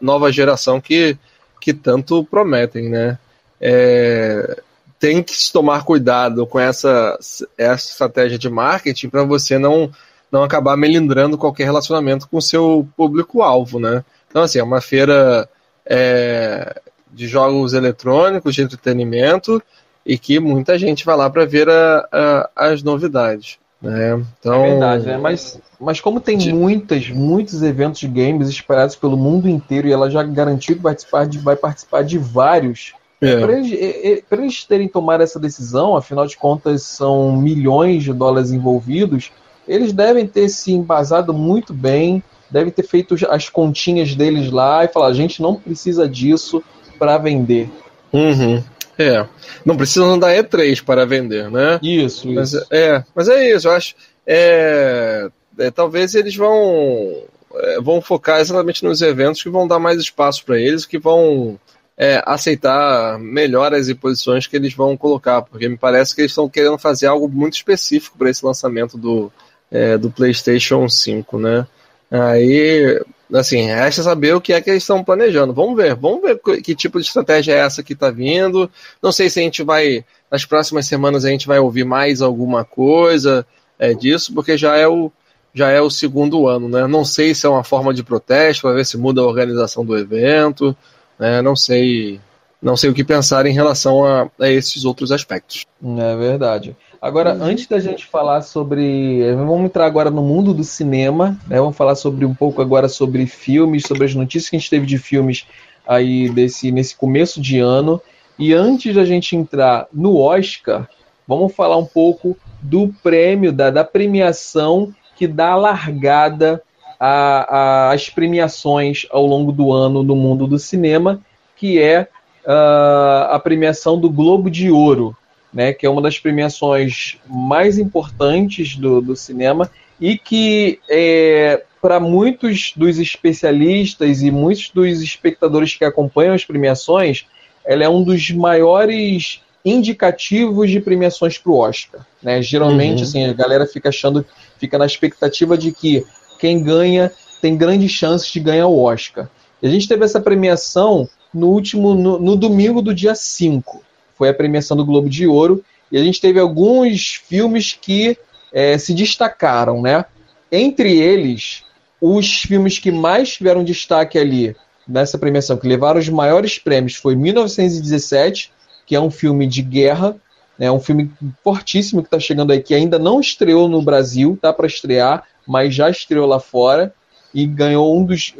nova geração que, que tanto prometem, né? É, tem que se tomar cuidado com essa, essa estratégia de marketing para você não, não acabar melindrando qualquer relacionamento com o seu público-alvo, né? Então, assim, é uma feira é, de jogos eletrônicos, de entretenimento, e que muita gente vai lá para ver a, a, as novidades. Né? Então, é verdade, né? Mas, mas como tem de... muitas, muitos eventos de games espalhados pelo mundo inteiro e ela já garantiu que participar de, vai participar de vários. É. Para eles, eles terem tomado essa decisão, afinal de contas são milhões de dólares envolvidos, eles devem ter se embasado muito bem, devem ter feito as continhas deles lá e falar: a gente não precisa disso para vender. Uhum. É. Não precisam da E3 para vender, né? Isso, mas, isso. É, mas é isso, eu acho. É, é talvez eles vão, é, vão focar exatamente nos eventos que vão dar mais espaço para eles, que vão é, aceitar melhor as posições que eles vão colocar, porque me parece que eles estão querendo fazer algo muito específico para esse lançamento do, é, do PlayStation 5, né? Aí assim, resta saber o que é que eles estão planejando. Vamos ver, vamos ver que tipo de estratégia é essa que está vindo. Não sei se a gente vai, nas próximas semanas, a gente vai ouvir mais alguma coisa é, disso, porque já é o já é o segundo ano, né? Não sei se é uma forma de protesto, para ver se muda a organização do evento, né? Não sei, não sei o que pensar em relação a, a esses outros aspectos. É verdade. Agora, uhum. antes da gente falar sobre. Vamos entrar agora no mundo do cinema, né? Vamos falar sobre um pouco agora sobre filmes, sobre as notícias que a gente teve de filmes aí desse, nesse começo de ano. E antes da gente entrar no Oscar, vamos falar um pouco do prêmio, da, da premiação que dá largada às premiações ao longo do ano no mundo do cinema, que é uh, a premiação do Globo de Ouro né, que é uma das premiações mais importantes do, do cinema e que é, para muitos dos especialistas e muitos dos espectadores que acompanham as premiações, ela é um dos maiores indicativos de premiações para o Oscar. Né? Geralmente, uhum. assim, a galera fica achando, fica na expectativa de que quem ganha tem grandes chances de ganhar o Oscar. E a gente teve essa premiação no último, no, no domingo do dia 5 foi a premiação do Globo de Ouro, e a gente teve alguns filmes que é, se destacaram, né? Entre eles, os filmes que mais tiveram destaque ali nessa premiação, que levaram os maiores prêmios, foi 1917, que é um filme de guerra, é né? um filme fortíssimo que está chegando aí, que ainda não estreou no Brasil, tá para estrear, mas já estreou lá fora e ganhou um dos,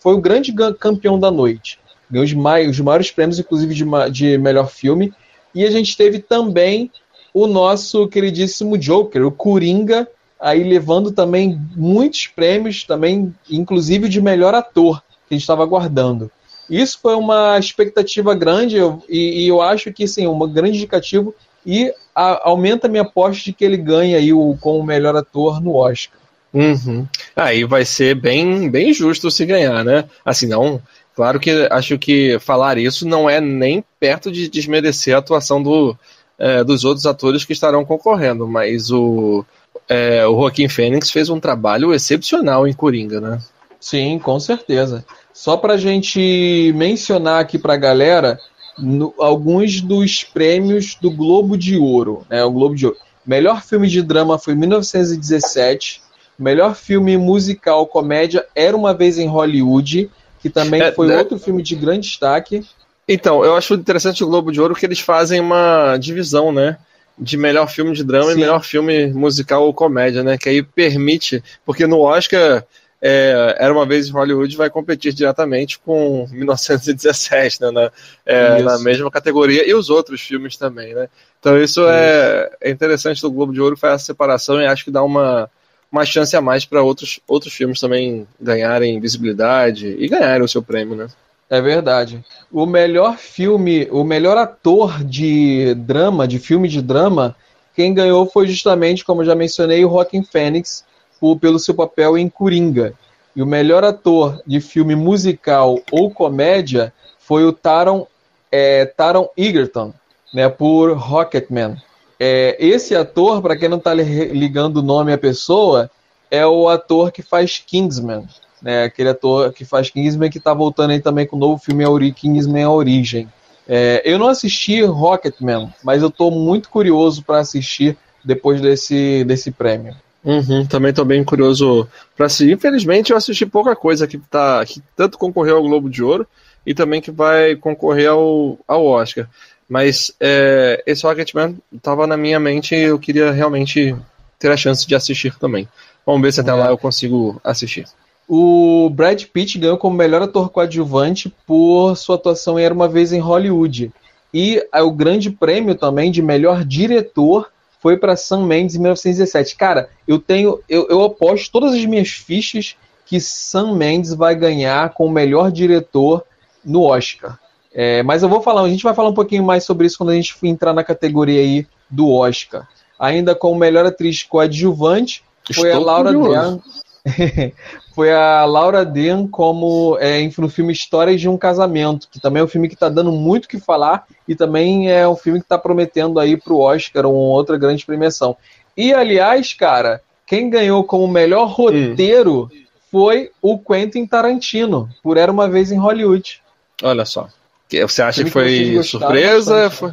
foi o grande campeão da noite ganhou os, mai os maiores prêmios, inclusive de, de melhor filme. E a gente teve também o nosso queridíssimo Joker, o Coringa, aí levando também muitos prêmios, também inclusive de melhor ator, que a gente estava aguardando. Isso foi uma expectativa grande eu, e, e, eu acho que sim, um grande indicativo e a, aumenta a minha aposta de que ele ganhe aí o, como melhor ator no Oscar. Uhum. Aí vai ser bem, bem justo se ganhar, né? Assim, não. Claro que acho que falar isso não é nem perto de desmerecer a atuação do, é, dos outros atores que estarão concorrendo, mas o, é, o Joaquim Fênix fez um trabalho excepcional em Coringa, né? Sim, com certeza. Só para a gente mencionar aqui para a galera no, alguns dos prêmios do Globo de Ouro. Né, o Globo de Ouro. Melhor filme de drama foi 1917. Melhor filme musical comédia Era uma vez em Hollywood, que também é, foi né? outro filme de grande destaque. Então, eu acho interessante o Globo de Ouro que eles fazem uma divisão, né? De melhor filme de drama Sim. e melhor filme musical ou comédia, né? Que aí permite, porque no Oscar é, Era uma vez em Hollywood vai competir diretamente com 1917, né? Na, é, na, mesma categoria, e os outros filmes também, né? Então isso, isso. É, é interessante do Globo de Ouro faz essa separação e acho que dá uma, uma chance a mais para outros, outros filmes também ganharem visibilidade e ganharem o seu prêmio, né? É verdade. O melhor filme, o melhor ator de drama, de filme de drama, quem ganhou foi justamente, como já mencionei, o Joaquin Phoenix, pelo seu papel em Coringa. E o melhor ator de filme musical ou comédia foi o Taron, é, Taron Egerton, né, por Rocketman. É, esse ator, para quem não está ligando o nome à pessoa, é o ator que faz Kingsman né? Aquele ator que faz Kingsman que tá voltando aí também com o novo filme Kingsman A Origem. É, eu não assisti Rocketman, mas eu tô muito curioso para assistir depois desse, desse prêmio. Uhum, também estou bem curioso para assistir. Infelizmente, eu assisti pouca coisa que, tá, que tanto concorreu ao Globo de Ouro e também que vai concorrer ao, ao Oscar. Mas é, esse Rocketman estava na minha mente e eu queria realmente ter a chance de assistir também. Vamos ver se até é. lá eu consigo assistir. O Brad Pitt ganhou como melhor ator coadjuvante por sua atuação em Era uma Vez em Hollywood. E o grande prêmio também de melhor diretor foi para Sam Mendes em 1917. Cara, eu tenho. Eu, eu aposto todas as minhas fichas que Sam Mendes vai ganhar com o melhor diretor no Oscar. É, mas eu vou falar, a gente vai falar um pouquinho mais sobre isso quando a gente entrar na categoria aí do Oscar. Ainda com melhor atriz coadjuvante foi Estou a Laura Dern. foi a Laura Dern como é, no filme Histórias de um Casamento, que também é um filme que está dando muito o que falar e também é um filme que está prometendo aí para o Oscar uma outra grande premiação. E aliás, cara, quem ganhou como melhor roteiro hum. foi o Quentin Tarantino, por Era uma vez em Hollywood. Olha só. Você acha que foi surpresa? Foi...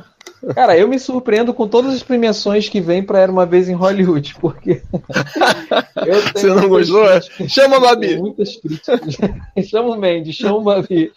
Cara, eu me surpreendo com todas as premiações que vem para Era uma vez em Hollywood, porque. Você não gostou? Críticas, chama o Babi! Muitas críticas. chama o Mendes, chama o Babi.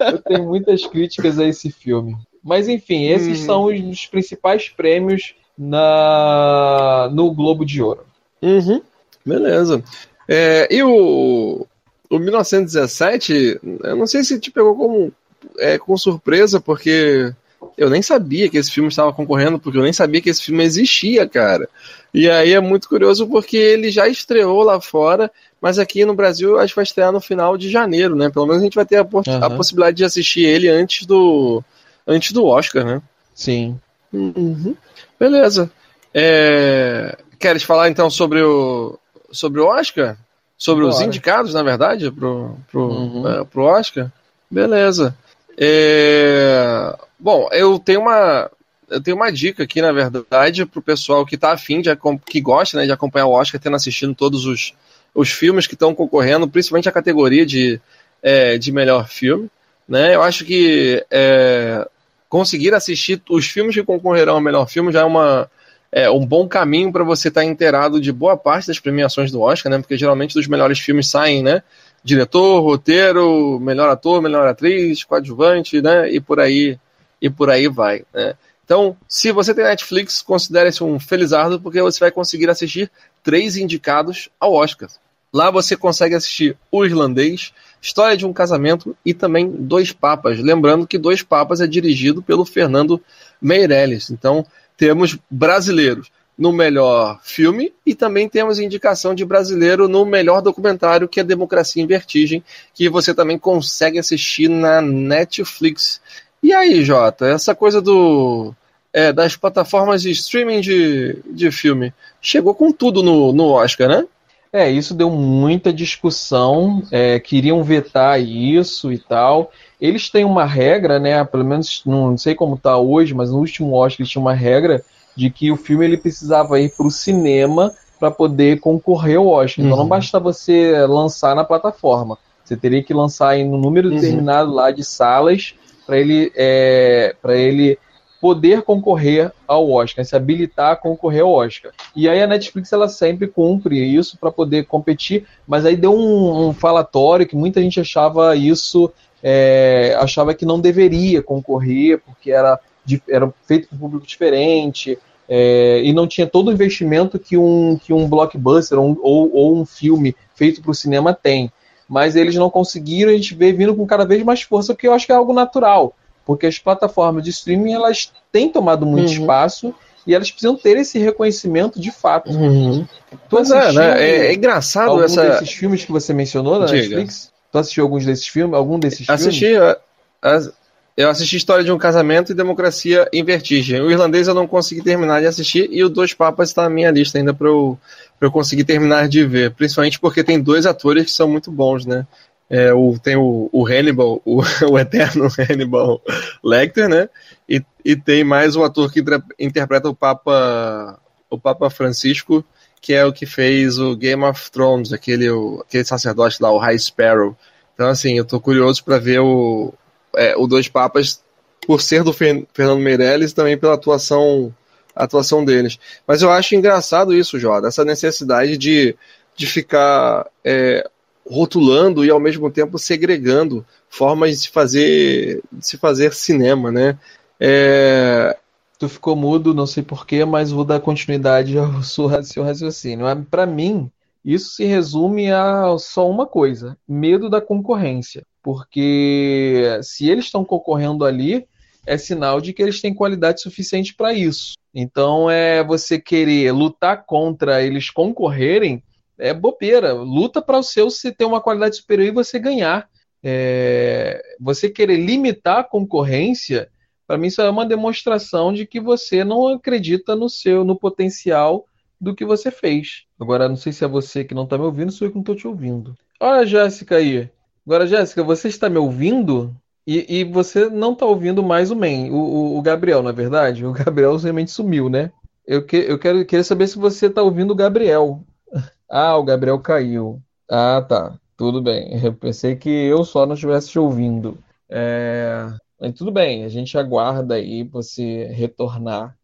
Eu tenho muitas críticas a esse filme. Mas enfim, esses hum. são os principais prêmios na no Globo de Ouro. Uhum. Beleza. É, e o, o 1917, eu não sei se te pegou como, é, com surpresa, porque eu nem sabia que esse filme estava concorrendo, porque eu nem sabia que esse filme existia, cara. E aí é muito curioso porque ele já estreou lá fora, mas aqui no Brasil acho que vai estrear no final de janeiro, né? Pelo menos a gente vai ter a, uhum. a possibilidade de assistir ele antes do antes do Oscar, né? Sim. Uhum. Beleza. É... Queres falar então sobre o sobre o Oscar? Sobre Bora. os indicados, na verdade, pro, pro, uhum. é, pro Oscar? Beleza. É... Bom, eu tenho uma eu tenho uma dica aqui, na verdade, para o pessoal que está afim, de, que gosta né, de acompanhar o Oscar, tendo assistindo todos os, os filmes que estão concorrendo, principalmente a categoria de, é, de melhor filme. Né? Eu acho que é, conseguir assistir os filmes que concorrerão ao melhor filme já é, uma, é um bom caminho para você estar tá inteirado de boa parte das premiações do Oscar, né? porque geralmente dos melhores filmes saem né? Diretor, roteiro, melhor ator, melhor atriz, coadjuvante, né? e por aí e por aí vai. Né? Então, se você tem Netflix, considere-se um felizardo, porque você vai conseguir assistir três indicados ao Oscar. Lá você consegue assistir O Irlandês, História de um Casamento e também Dois Papas. Lembrando que Dois Papas é dirigido pelo Fernando Meirelles. Então, temos brasileiros no melhor filme e também temos indicação de brasileiro no melhor documentário, que é Democracia em Vertigem, que você também consegue assistir na Netflix. E aí, Jota, essa coisa do é, das plataformas de streaming de, de filme chegou com tudo no, no Oscar, né? É, isso deu muita discussão, é, queriam vetar isso e tal. Eles têm uma regra, né? Pelo menos não sei como está hoje, mas no último Oscar eles tinham uma regra de que o filme ele precisava ir para o cinema para poder concorrer ao Oscar. Então não uhum. basta você lançar na plataforma. Você teria que lançar em um número uhum. determinado lá de salas para ele, é, para ele poder concorrer ao Oscar, se habilitar a concorrer ao Oscar. E aí a Netflix ela sempre cumpre isso para poder competir, mas aí deu um, um, falatório que muita gente achava isso, é, achava que não deveria concorrer porque era, era feito para um público diferente. É, e não tinha todo o investimento que um, que um blockbuster ou, ou, ou um filme feito para o cinema tem. Mas eles não conseguiram, a gente vê vindo com cada vez mais força, porque eu acho que é algo natural porque as plataformas de streaming elas têm tomado muito uhum. espaço e elas precisam ter esse reconhecimento de fato. Uhum. Pois é, né? É, é engraçado algum essa. desses filmes que você mencionou na Diga. Netflix? Tu assistiu alguns desses filmes? Algum desses assisti, filmes? Assisti. Eu assisti História de um Casamento e Democracia em Vertigem. O irlandês eu não consegui terminar de assistir e o Dois Papas está na minha lista ainda para eu, eu conseguir terminar de ver. Principalmente porque tem dois atores que são muito bons, né? É, o, tem o, o Hannibal, o, o, eterno Hannibal Lecter, né? E, e tem mais um ator que interpreta o Papa, o Papa Francisco, que é o que fez o Game of Thrones, aquele, o, aquele sacerdote lá, o High Sparrow. Então, assim, eu tô curioso para ver o, é, o Dois Papas, por ser do Fernando Meirelles, também pela atuação, atuação deles. Mas eu acho engraçado isso, Jota, essa necessidade de, de ficar é, rotulando e ao mesmo tempo segregando formas de se fazer, de se fazer cinema, né? É... Tu ficou mudo, não sei porquê, mas vou dar continuidade ao seu raciocínio. Para mim, isso se resume a só uma coisa: medo da concorrência. Porque se eles estão concorrendo ali, é sinal de que eles têm qualidade suficiente para isso. Então, é você querer lutar contra eles concorrerem é bobeira. Luta para o seu se ter uma qualidade superior e você ganhar. É, você querer limitar a concorrência, para mim isso é uma demonstração de que você não acredita no seu, no potencial do que você fez. Agora, não sei se é você que não está me ouvindo, sou eu que não estou te ouvindo. Olha a Jéssica aí. Agora, Jéssica, você está me ouvindo? E, e você não está ouvindo mais o Men, o, o, Gabriel, na é verdade? O Gabriel realmente sumiu, né? Eu, que, eu quero, queria saber se você está ouvindo o Gabriel. Ah, o Gabriel caiu. Ah, tá. Tudo bem. Eu pensei que eu só não estivesse te ouvindo. É... Mas tudo bem, a gente aguarda aí você retornar.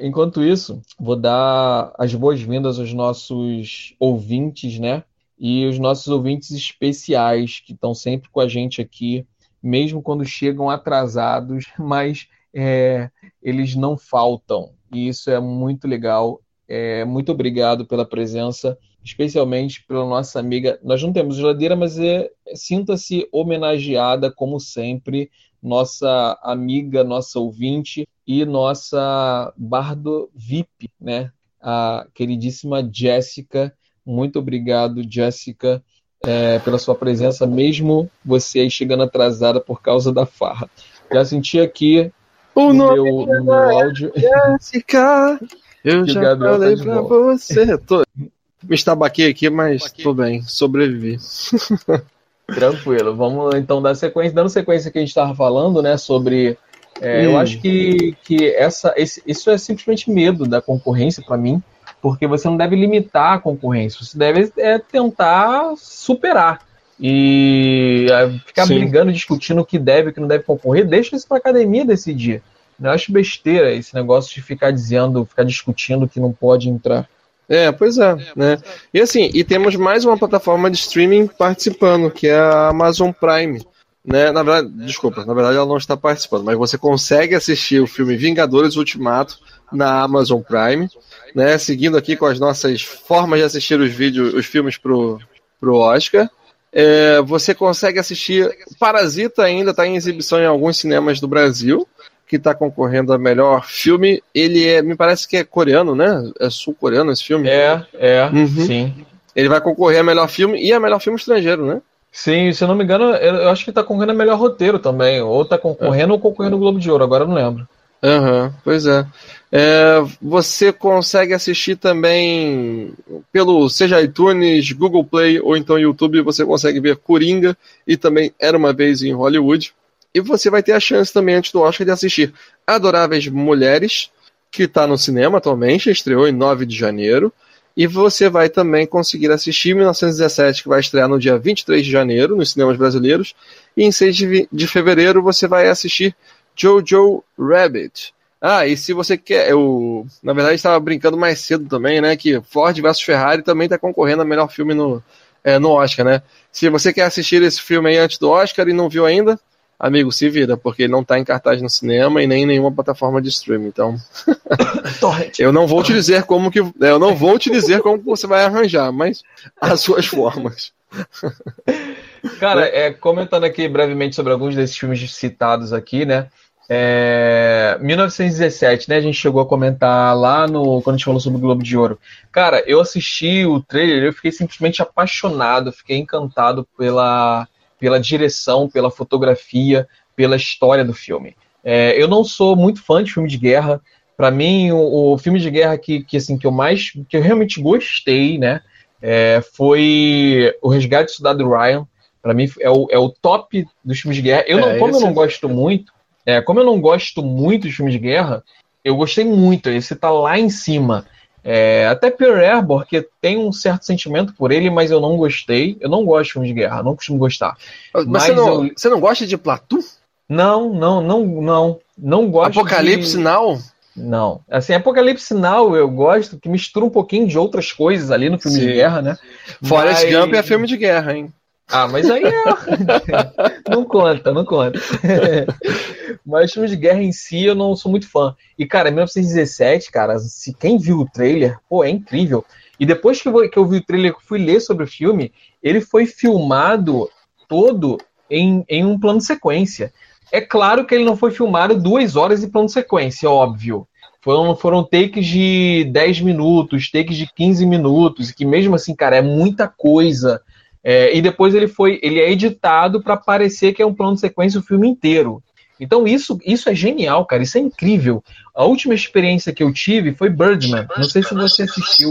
Enquanto isso, vou dar as boas-vindas aos nossos ouvintes, né? E os nossos ouvintes especiais que estão sempre com a gente aqui, mesmo quando chegam atrasados, mas é, eles não faltam. E isso é muito legal. É, muito obrigado pela presença especialmente pela nossa amiga. Nós não temos geladeira, mas é, sinta-se homenageada, como sempre, nossa amiga, nossa ouvinte e nossa bardo VIP, né? A queridíssima Jéssica. Muito obrigado, Jéssica, é, pela sua presença, mesmo você aí chegando atrasada por causa da farra. Já senti aqui o no meu, no meu áudio. Jéssica, eu já falei tá pra você. Tô... Me estabaquei aqui, mas tudo bem, sobrevivi. Tranquilo, vamos então dar sequência, dando sequência que a gente estava falando, né, sobre. É, hum. Eu acho que, que essa, esse, isso é simplesmente medo da concorrência para mim, porque você não deve limitar a concorrência, você deve é, tentar superar. E é, ficar Sim. brigando, discutindo o que deve e o que não deve concorrer, deixa isso para academia decidir. Eu acho besteira esse negócio de ficar dizendo, ficar discutindo que não pode entrar. É, pois é, né? E assim, e temos mais uma plataforma de streaming participando, que é a Amazon Prime. Né? Na verdade, desculpa, na verdade ela não está participando, mas você consegue assistir o filme Vingadores Ultimato na Amazon Prime, né? Seguindo aqui com as nossas formas de assistir os vídeos, os filmes pro, pro Oscar. É, você consegue assistir Parasita ainda está em exibição em alguns cinemas do Brasil que está concorrendo a melhor filme. Ele é, me parece que é coreano, né? É sul-coreano esse filme. É, é, uhum. sim. Ele vai concorrer a melhor filme e a melhor filme estrangeiro, né? Sim, se eu não me engano, eu acho que está concorrendo a melhor roteiro também. Ou está concorrendo é. ou concorrendo no Globo de Ouro, agora eu não lembro. Aham, uhum, pois é. é. Você consegue assistir também pelo seja iTunes, Google Play ou então YouTube, você consegue ver Coringa e também Era Uma Vez em Hollywood. E você vai ter a chance também antes do Oscar de assistir Adoráveis Mulheres, que está no cinema atualmente, estreou em 9 de janeiro. E você vai também conseguir assistir 1917, que vai estrear no dia 23 de janeiro nos cinemas brasileiros. E em 6 de fevereiro você vai assistir Jojo Rabbit. Ah, e se você quer, eu na verdade estava brincando mais cedo também, né? Que Ford vs Ferrari também está concorrendo a melhor filme no, é, no Oscar, né? Se você quer assistir esse filme aí antes do Oscar e não viu ainda, amigo, se vira, porque ele não está em cartaz no cinema e nem em nenhuma plataforma de streaming. Então, eu não vou te dizer como que, eu não vou te dizer como você vai arranjar, mas as suas formas. Cara, é, comentando aqui brevemente sobre alguns desses filmes citados aqui, né? É, 1917, né? A gente chegou a comentar lá no quando a gente falou sobre o Globo de Ouro. Cara, eu assisti o trailer, eu fiquei simplesmente apaixonado, fiquei encantado pela, pela direção, pela fotografia, pela história do filme. É, eu não sou muito fã de filme de guerra. Para mim, o, o, filme de guerra que, que assim que eu mais que eu realmente gostei, né? É, foi o Resgate do Soldado Ryan. Para mim é o, é o top dos filmes de guerra. Eu não, é, como eu não gosto muito é, como eu não gosto muito de filmes de guerra, eu gostei muito. Esse tá lá em cima. É, até Pearl Harbor, que tem um certo sentimento por ele, mas eu não gostei. Eu não gosto de filmes de guerra, não costumo gostar. Mas, mas você, não, eu... você não gosta de Platoon? Não, não, não, não. Não gosto Apocalipse de... Now? Não. Assim, Apocalipse Now eu gosto, que mistura um pouquinho de outras coisas ali no filme Sim. de guerra, né? Forrest mas... Gump é filme de guerra, hein? Ah, mas aí é... não conta, não conta. mas filme de guerra em si eu não sou muito fã. E, cara, 1917, cara, se quem viu o trailer, pô, é incrível. E depois que eu, que eu vi o trailer, fui ler sobre o filme, ele foi filmado todo em, em um plano de sequência. É claro que ele não foi filmado duas horas em plano de sequência, óbvio. Foram, foram takes de 10 minutos, takes de 15 minutos, e que mesmo assim, cara, é muita coisa é, e depois ele foi, ele é editado para parecer que é um plano de sequência o filme inteiro. Então isso, isso é genial, cara. Isso é incrível. A última experiência que eu tive foi Birdman. Não sei se você assistiu.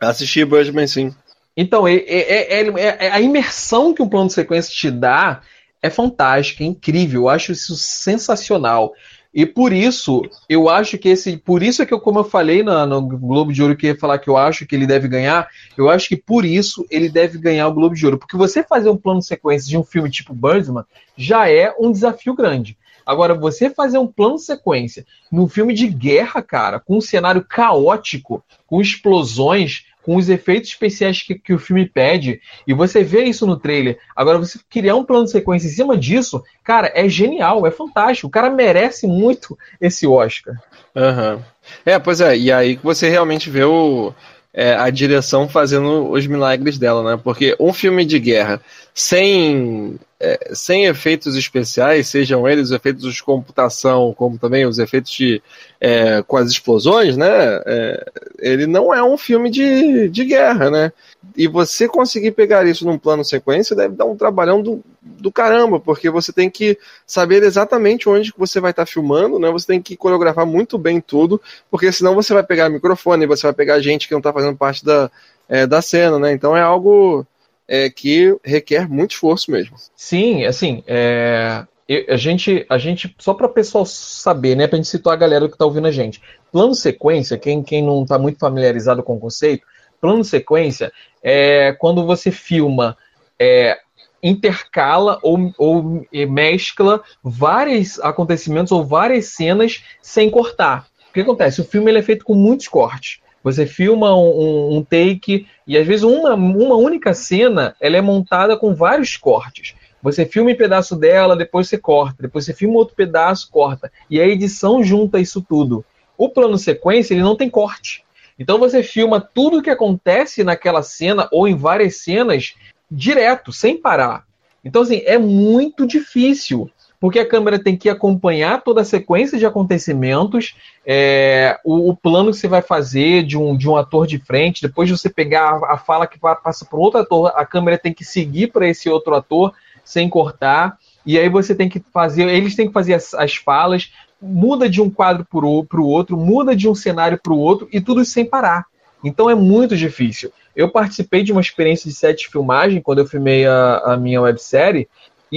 Assisti Birdman, sim. Então, é, é, é, a imersão que um plano de sequência te dá é fantástica, é incrível. Eu acho isso sensacional. E por isso, eu acho que esse. Por isso é que, eu, como eu falei no, Globo de Ouro, que ia falar que eu acho que ele deve ganhar, eu acho que por isso ele deve ganhar o Globo de Ouro. Porque você fazer um plano de sequência de um filme tipo Birdman já é um desafio grande. Agora, você fazer um plano de sequência num filme de guerra, cara, com um cenário caótico, com explosões, com os efeitos especiais que, que, o filme pede, e você vê isso no trailer. Agora, você criar um plano de sequência em cima disso, cara, é genial, é fantástico. O cara merece muito esse Oscar. Uhum. É, pois é, e aí que você realmente vê o, é, a direção fazendo os milagres dela, né? Porque um filme de guerra sem é, sem efeitos especiais, sejam eles os efeitos de computação, como também os efeitos de, é, com as explosões, né? É, ele não é um filme de, de guerra, né? E você conseguir pegar isso num plano sequência deve dar um trabalhão do, do caramba, porque você tem que saber exatamente onde que você vai estar tá filmando, né? Você tem que coreografar muito bem tudo, porque senão você vai pegar microfone, você vai pegar gente que não está fazendo parte da, é, da cena, né? Então é algo é, que requer muito esforço mesmo. Sim, assim, é, a gente, a gente só para o pessoal saber, né, para gente situar a galera que está ouvindo a gente. Plano sequência, quem, quem não está muito familiarizado com o conceito, plano sequência é quando você filma, é, intercala ou, ou mescla vários acontecimentos ou várias cenas sem cortar. O que acontece? O filme ele é feito com muitos cortes. Você filma um, um, take e às vezes uma, uma única cena ela é montada com vários cortes. Você filma um pedaço dela, depois você corta, depois você filma outro pedaço, corta. E a edição junta isso tudo. O plano sequência ele não tem corte. Então você filma tudo o que acontece naquela cena ou em várias cenas direto, sem parar. Então, assim, é muito difícil porque a câmera tem que acompanhar toda a sequência de acontecimentos, é, o, o, plano que você vai fazer de um, de um ator de frente, depois de você pegar a, a fala que passa para outro ator, a câmera tem que seguir para esse outro ator sem cortar. E aí você tem que fazer, eles têm que fazer as, as falas, muda de um quadro para o outro, muda de um cenário para o outro e tudo sem parar. Então é muito difícil. Eu participei de uma experiência de set de filmagem quando eu filmei a, a minha websérie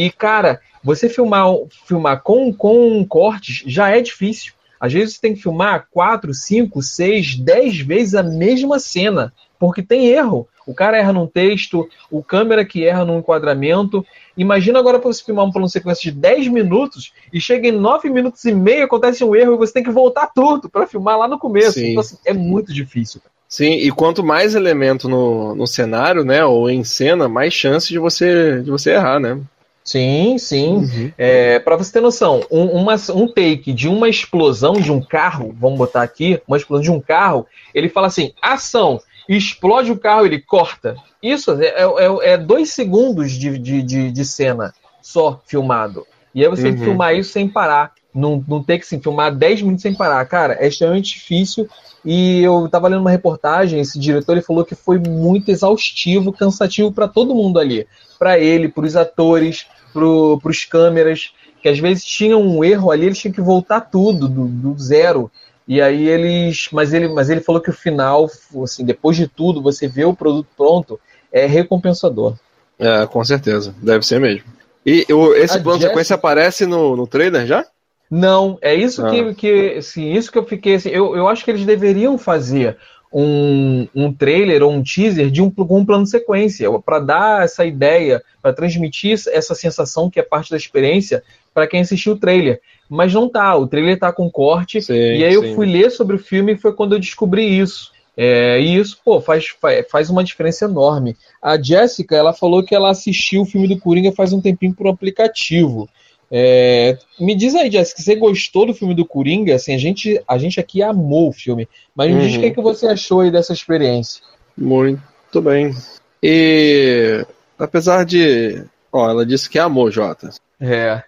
e, cara, você filmar, filmar com, com cortes já é difícil. Às vezes você tem que filmar 4, 5, 6, 10 vezes a mesma cena, porque tem erro. O cara erra num texto, o câmera que erra num enquadramento. Imagina agora para você filmar um plano sequência de 10 minutos e chega em 9 minutos e meio, acontece um erro e você tem que voltar tudo para filmar lá no começo. Sim. Então, assim, é muito difícil. Sim, e quanto mais elemento no, no cenário, né, ou em cena, mais chance de você, de você errar, né? Sim, sim. Uhum. É, para você ter noção, um, uma, um take de uma explosão de um carro, vamos botar aqui, uma explosão de um carro, ele fala assim: ação, explode o carro, ele corta. Isso é, é, é, é dois segundos de, de, de, de, cena só filmado. E aí você uhum. tem que filmar isso sem parar. Não, não tem que assim, filmar 10 minutos sem parar. Cara, é extremamente difícil. E eu estava lendo uma reportagem, esse diretor ele falou que foi muito exaustivo, cansativo para todo mundo ali. Para ele, para os atores, para os câmeras, que às vezes tinham um erro ali, eles tinham que voltar tudo do, do, zero. E aí eles. Mas ele, mas ele falou que o final, assim, depois de tudo, você vê o produto pronto, é recompensador. É, com certeza. Deve ser mesmo. E o, esse A plano de sequência aparece no, no trailer já? Não, é isso ah. que, que assim, isso que eu fiquei assim, eu, eu acho que eles deveriam fazer um, um trailer ou um teaser de um, um plano de sequência, para dar essa ideia, para transmitir essa sensação que é parte da experiência para quem assistiu o trailer. Mas não tá, o trailer tá com corte, sim, e aí sim. eu fui ler sobre o filme e foi quando eu descobri isso. É, e isso, pô, faz, faz uma diferença enorme. A Jéssica, ela falou que ela assistiu o filme do Coringa faz um tempinho por um aplicativo. É, me diz aí, Jessica, você gostou do filme do Coringa? Assim, a gente, a gente aqui amou o filme, mas me uhum. diz o que, é que você achou aí dessa experiência. Muito bem. E apesar de. Ó, ela disse que amou, Jota. É.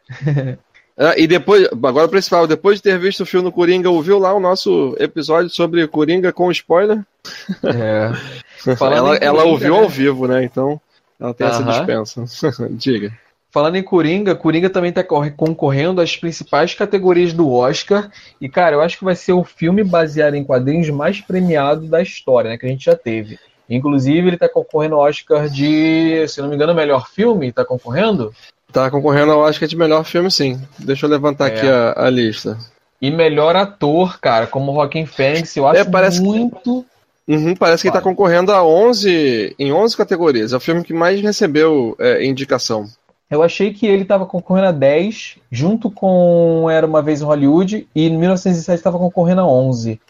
é e depois, agora principal, depois de ter visto o filme do Coringa, ouviu lá o nosso episódio sobre Coringa com spoiler? É. ela, ela ouviu né? ao vivo, né? Então ela tem uh -huh. essa dispensa. Diga. Falando em Coringa, Coringa também está concorrendo às principais categorias do Oscar. E, cara, eu acho que vai ser o filme baseado em quadrinhos mais premiado da história, né? Que a gente já teve. Inclusive, ele está concorrendo ao Oscar de, se não me engano, melhor filme. Está concorrendo? Está concorrendo ao Oscar de melhor filme, sim. Deixa eu levantar é. aqui a, a, lista. E melhor ator, cara, como Joaquim Fênix, eu acho é, parece muito. Uhum, parece que está concorrendo a 11 em 11 categorias. É o filme que mais recebeu é, indicação. Eu achei que ele estava concorrendo a 10, junto com Era Uma Vez em Hollywood, e em 1907 estava concorrendo a 11.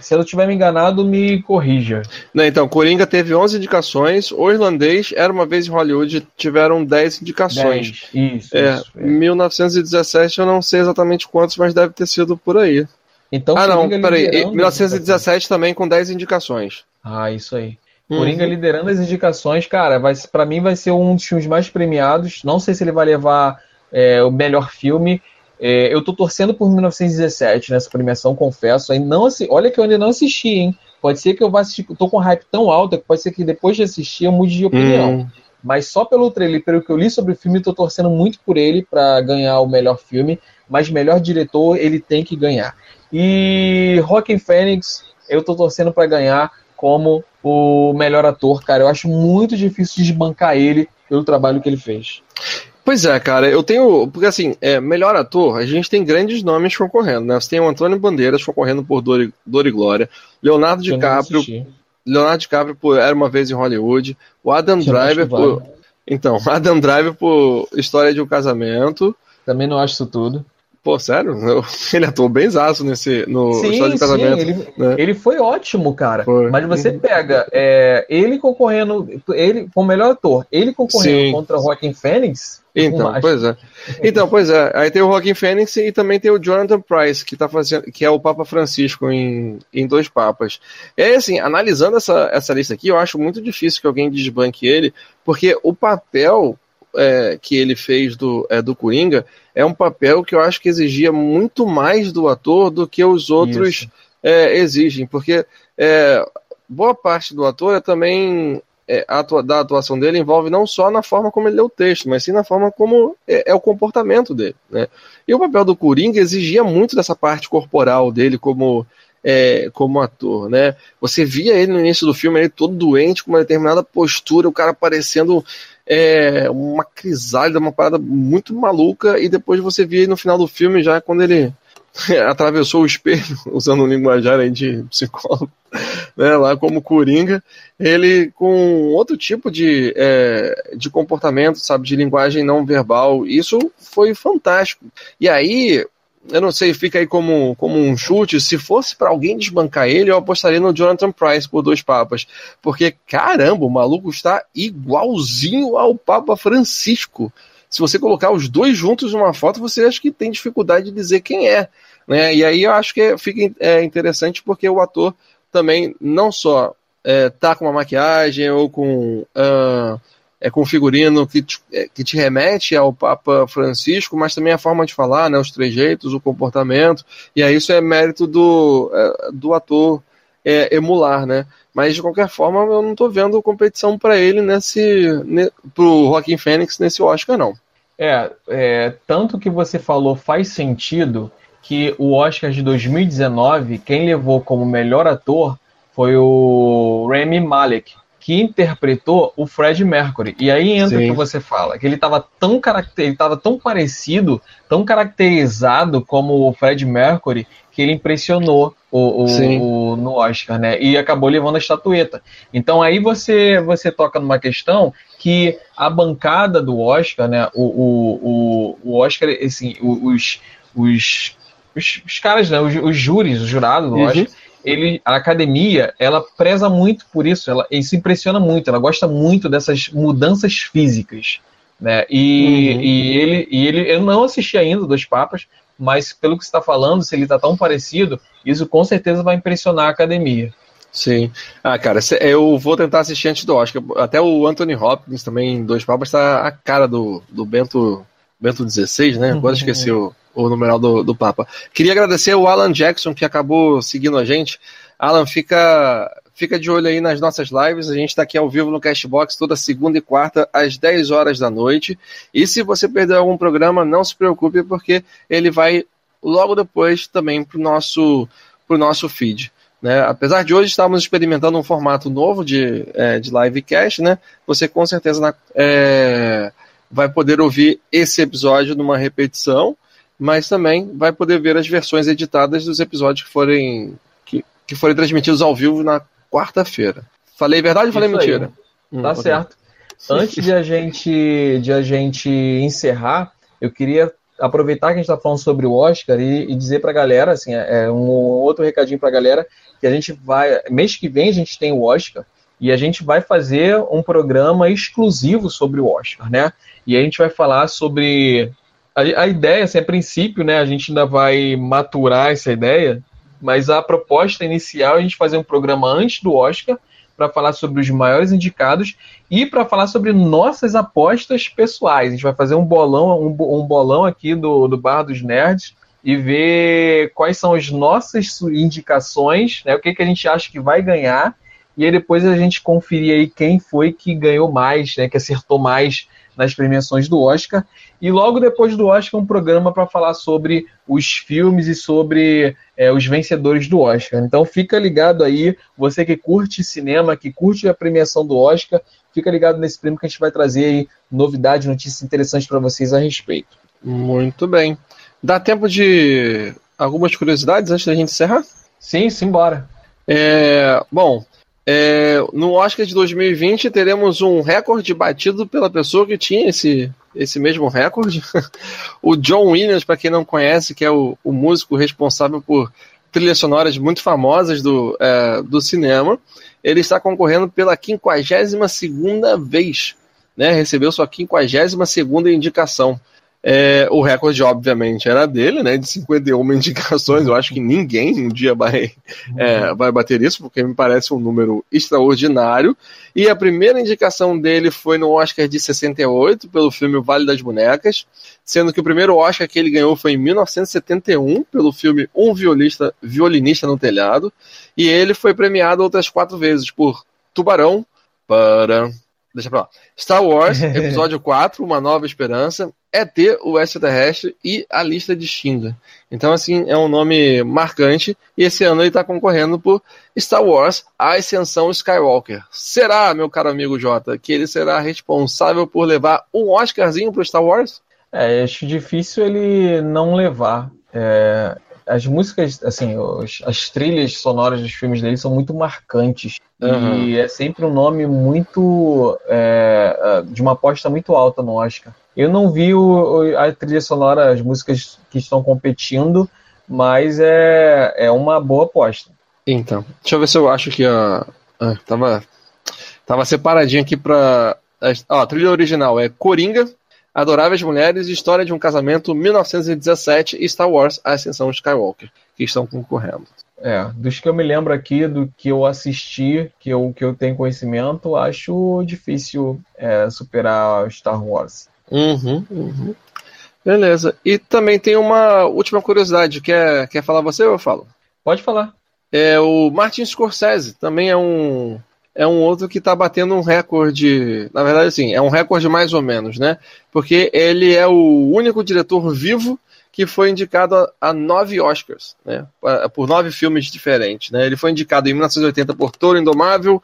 Se eu estiver me enganado, me corrija. Não, então, Coringa teve 11 indicações, o irlandês, Era Uma Vez em Hollywood, tiveram 10 indicações. 10. Isso, é, isso. É. 1917 eu não sei exatamente quantos, mas deve ter sido por aí. Então, ah, não, peraí. 1917 também com 10 indicações. Ah, isso aí. Coringa uhum. liderando as indicações, cara, vai para mim vai ser um dos filmes mais premiados. Não sei se ele vai levar é, o melhor filme. É, eu tô torcendo por 1917 nessa premiação, confesso. Aí não olha que eu ainda não assisti, hein? Pode ser que eu vá assistir. Tô com hype tão alta que pode ser que depois de assistir eu mude de opinião. Uhum. Mas só pelo trailer, pelo que eu li sobre o filme, tô torcendo muito por ele para ganhar o melhor filme. Mas melhor diretor ele tem que ganhar. E Rockin' Phoenix, eu tô torcendo para ganhar como o melhor ator, cara. Eu acho muito difícil desbancar ele pelo trabalho que ele fez. Pois é, cara, eu tenho. Porque assim, é, melhor ator, a gente tem grandes nomes concorrendo, né? Você tem o Antônio Bandeiras concorrendo por Dor e, Dor e Glória, Leonardo DiCaprio. Leonardo DiCaprio por Era uma Vez em Hollywood, o Adam Driver por. Então, Adam Driver por História de um Casamento. Também não acho isso tudo. Pô, sério? Ele atuou bem zaço nesse, no sim, História de Casamento. Sim, ele, né? ele foi ótimo, cara. Foi. Mas você pega é, ele concorrendo, ele como melhor ator, ele concorrendo sim. contra o Joaquin Phoenix. Então, pois é. Então, pois é. Aí tem o Joaquin Phoenix e também tem o Jonathan Price, que tá fazendo, que é o Papa Francisco em, em Dois Papas. É assim, analisando essa, essa lista aqui, eu acho muito difícil que alguém desbanque ele, porque o papel é, que ele fez do, é, do Coringa é um papel que eu acho que exigia muito mais do ator do que os outros é, exigem, porque é, boa parte do ator é também é, atua, da atuação dele envolve não só na forma como ele lê o texto, mas sim na forma como é, é, o comportamento dele. Né? E o papel do Coringa exigia muito dessa parte corporal dele como, é, como ator. Né? Você via ele no início do filme ele todo doente, com uma determinada postura, o cara parecendo é, uma crisálida, uma parada muito maluca, e depois você ele no final do filme já quando ele atravessou o espelho, usando um linguajar aí de psicólogo, né, lá como Coringa, ele com outro tipo de, é, de comportamento, sabe, de linguagem não verbal, isso foi fantástico. E aí, eu não sei, fica aí como, como um chute, se fosse para alguém desbancar ele, eu apostaria no Jonathan Price por dois papas, porque caramba, o maluco está igualzinho ao Papa Francisco, se você colocar os dois juntos numa foto, você acha que tem dificuldade de dizer quem é. Né? E aí eu acho que fica é, interessante porque o ator também não só é, tá com uma maquiagem ou com, uh, é, com figurino que te, é, que te remete ao Papa Francisco, mas também a forma de falar, né, os trejeitos, o comportamento, e aí isso é mérito do, é, do ator é, emular, né? Mas de qualquer forma, eu não estou vendo competição para ele nesse, ne, pro Joaquim Fênix nesse Oscar, não. É, é, tanto que você falou faz sentido que o Oscar de 2019, quem levou como melhor ator foi o Rami Malek, que interpretou o Fred Mercury. E aí entra o que você fala, que ele estava tão caracter, ele tava tão parecido, tão caracterizado como o Fred Mercury, que ele impressionou o, o, o, no Oscar, né? E acabou levando a estatueta. Então aí você você toca numa questão que a bancada do Oscar, né? O, o, o, Oscar, assim, os, os, os, os caras, né? Os, os júris, o jurado do uhum. Oscar, ele, a academia, ela preza muito por isso, ela, isso impressiona muito, ela gosta muito dessas mudanças físicas. Né? E, uhum. e, ele, e ele, eu não assisti ainda Dois Papas, mas pelo que você está falando, se ele está tão parecido, isso com certeza vai impressionar a academia. Sim. Ah, cara, eu vou tentar assistir antes do Oscar. Até o Anthony Hopkins também, Dois Papas, está a cara do, do Bento, Bento XVI, né? Agora esqueci o, o numeral do, do Papa. Queria agradecer o Alan Jackson, que acabou seguindo a gente. Alan, fica, fica de olho aí nas nossas lives. A gente está aqui ao vivo no Cashbox toda segunda e quarta, às 10 horas da noite. E se você perdeu algum programa, não se preocupe, porque ele vai logo depois também para o nosso, pro nosso feed. Né? Apesar de hoje estarmos experimentando um formato novo de, é, de livecast, né? você com certeza na, é, vai poder ouvir esse episódio numa repetição, mas também vai poder ver as versões editadas dos episódios que forem, que, que forem transmitidos ao vivo na quarta-feira. Falei verdade ou falei mentira? Hum, tá certo. Antes de a gente de a gente encerrar, eu queria aproveitar que a gente está falando sobre o Oscar e, e dizer para a galera, assim, é, é um outro recadinho para a galera que a gente vai mês que vem a gente tem o Oscar e a gente vai fazer um programa exclusivo sobre o Oscar, né? E a gente vai falar sobre a, a ideia, assim, a princípio, né? A gente ainda vai maturar essa ideia mas a proposta inicial é a gente fazer um programa antes do Oscar para falar sobre os maiores indicados e para falar sobre nossas apostas pessoais. A gente vai fazer um bolão, um, bolão aqui do, do Bar dos Nerds e ver quais são as nossas indicações, né, o que, que a gente acha que vai ganhar, e aí depois a gente conferir aí quem foi que ganhou mais, né, que acertou mais nas premiações do Oscar. E logo depois do Oscar, um programa para falar sobre os filmes e sobre é, os vencedores do Oscar. Então fica ligado aí, você que curte cinema, que curte a premiação do Oscar, fica ligado nesse prêmio que a gente vai trazer aí novidades, notícias interessantes para vocês a respeito. Muito bem. Dá tempo de algumas curiosidades antes da gente encerrar? Sim, simbora. É, bom, é, no Oscar de 2020 teremos um recorde batido pela pessoa que tinha esse, esse mesmo recorde. o John Williams, para quem não conhece, que é o, o, músico responsável por trilhas sonoras muito famosas do, é, do cinema, ele está concorrendo pela 52 vez. Né, recebeu sua 52 indicação. É, o recorde, obviamente, era dele, né? De 51 indicações. Eu acho que ninguém um dia vai, é, vai bater isso, porque me parece um número extraordinário. E a primeira indicação dele foi no Oscar de 68, pelo filme Vale das Bonecas, sendo que o primeiro Oscar que ele ganhou foi em 1971, pelo filme Um Violista, Violinista no Telhado. E ele foi premiado outras quatro vezes por Tubarão, para. Deixa pra lá. Star Wars, Episódio 4, Uma Nova Esperança, ET, o Extraterrestre e A Lista de Schindler. Então, assim, é um nome marcante. E esse ano ele está concorrendo por Star Wars, A Ascensão Skywalker. Será, meu caro amigo Jota, que ele será responsável por levar um Oscarzinho pro Star Wars? É, acho difícil ele não levar. É, as músicas, assim, os, as trilhas sonoras dos filmes dele são muito marcantes. Uhum. E é sempre um nome muito. É, de uma aposta muito alta no Oscar. Eu não vi o, a trilha sonora, as músicas que estão competindo, mas é, é uma boa aposta. Então, deixa eu ver se eu acho que a. Ah, tava, tava separadinho aqui pra. Ó, a trilha original é Coringa, Adoráveis Mulheres, História de um Casamento, 1917 e Star Wars, A Ascensão Skywalker, que estão concorrendo. É, dos que eu me lembro aqui, do que eu assisti, que eu, que eu tenho conhecimento, acho difícil é, superar Star Wars. Uhum, uhum. Beleza. E também tem uma última curiosidade. Quer, quer falar você ou eu falo? Pode falar. É o Martin Scorsese, também é um é um outro que está batendo um recorde. Na verdade, assim, é um recorde mais ou menos, né? Porque ele é o único diretor vivo que foi indicado a, a nove Oscars, né? Por nove filmes diferentes, né? Ele foi indicado em 1980 por Toro Indomável,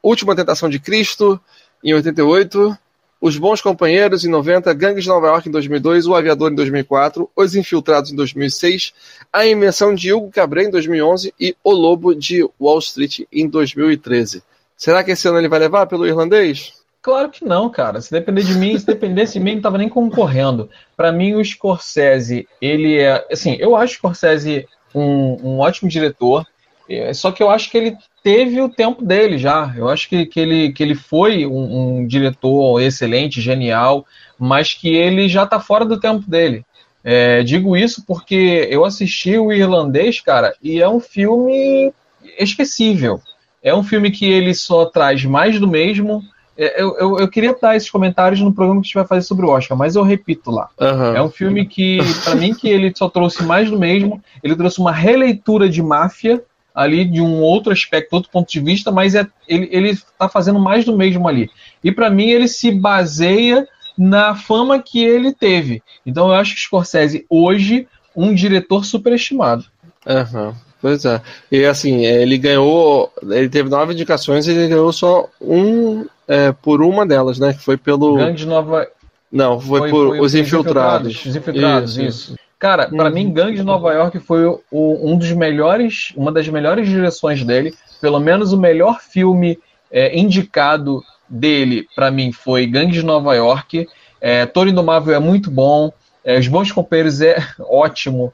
Última Tentação de Cristo, em 88, Os Bons Companheiros em 90, Gangues de Nova York em 2002, O Aviador em 2004, Os Infiltrados em 2006, A Invenção de Hugo Cabret em 2011 e O Lobo de Wall Street em 2013. Será que esse ano ele vai levar pelo irlandês? Claro que não, cara. Se depender de mim, se dependesse de mim, não tava nem concorrendo. Para mim, o Scorsese, ele é. Assim, eu acho o Scorsese um, um ótimo diretor. É, só que eu acho que ele teve o tempo dele já. Eu acho que, que, ele, que ele foi um, um diretor excelente, genial, mas que ele já tá fora do tempo dele. É, digo isso porque eu assisti o Irlandês, cara, e é um filme esquecível. É um filme que ele só traz mais do mesmo. É, eu, eu, eu, queria dar esses comentários no programa que a gente vai fazer sobre o Oscar, mas eu repito lá. Uhum. É um filme que, para mim, que ele só trouxe mais do mesmo. Ele trouxe uma releitura de máfia ali de um outro aspecto, outro ponto de vista, mas é, ele, ele tá fazendo mais do mesmo ali. E para mim ele se baseia na fama que ele teve. Então eu acho que Scorsese hoje um diretor superestimado. Uhum. Pois é. E assim, ele ganhou. Ele teve nove indicações e ele ganhou só um é, por uma delas, né? Que foi pelo. Grande Nova. Não, foi, foi por foi Os Infiltrados. Os Infiltrados, isso. isso. Cara, para mim, Gangue de Nova York foi o, um dos melhores, uma das melhores direções dele. Pelo menos o melhor filme é, indicado dele, para mim, foi Gangue de Nova York. É, Toro Indomável é muito bom. É, Os Bons Companheiros é ótimo.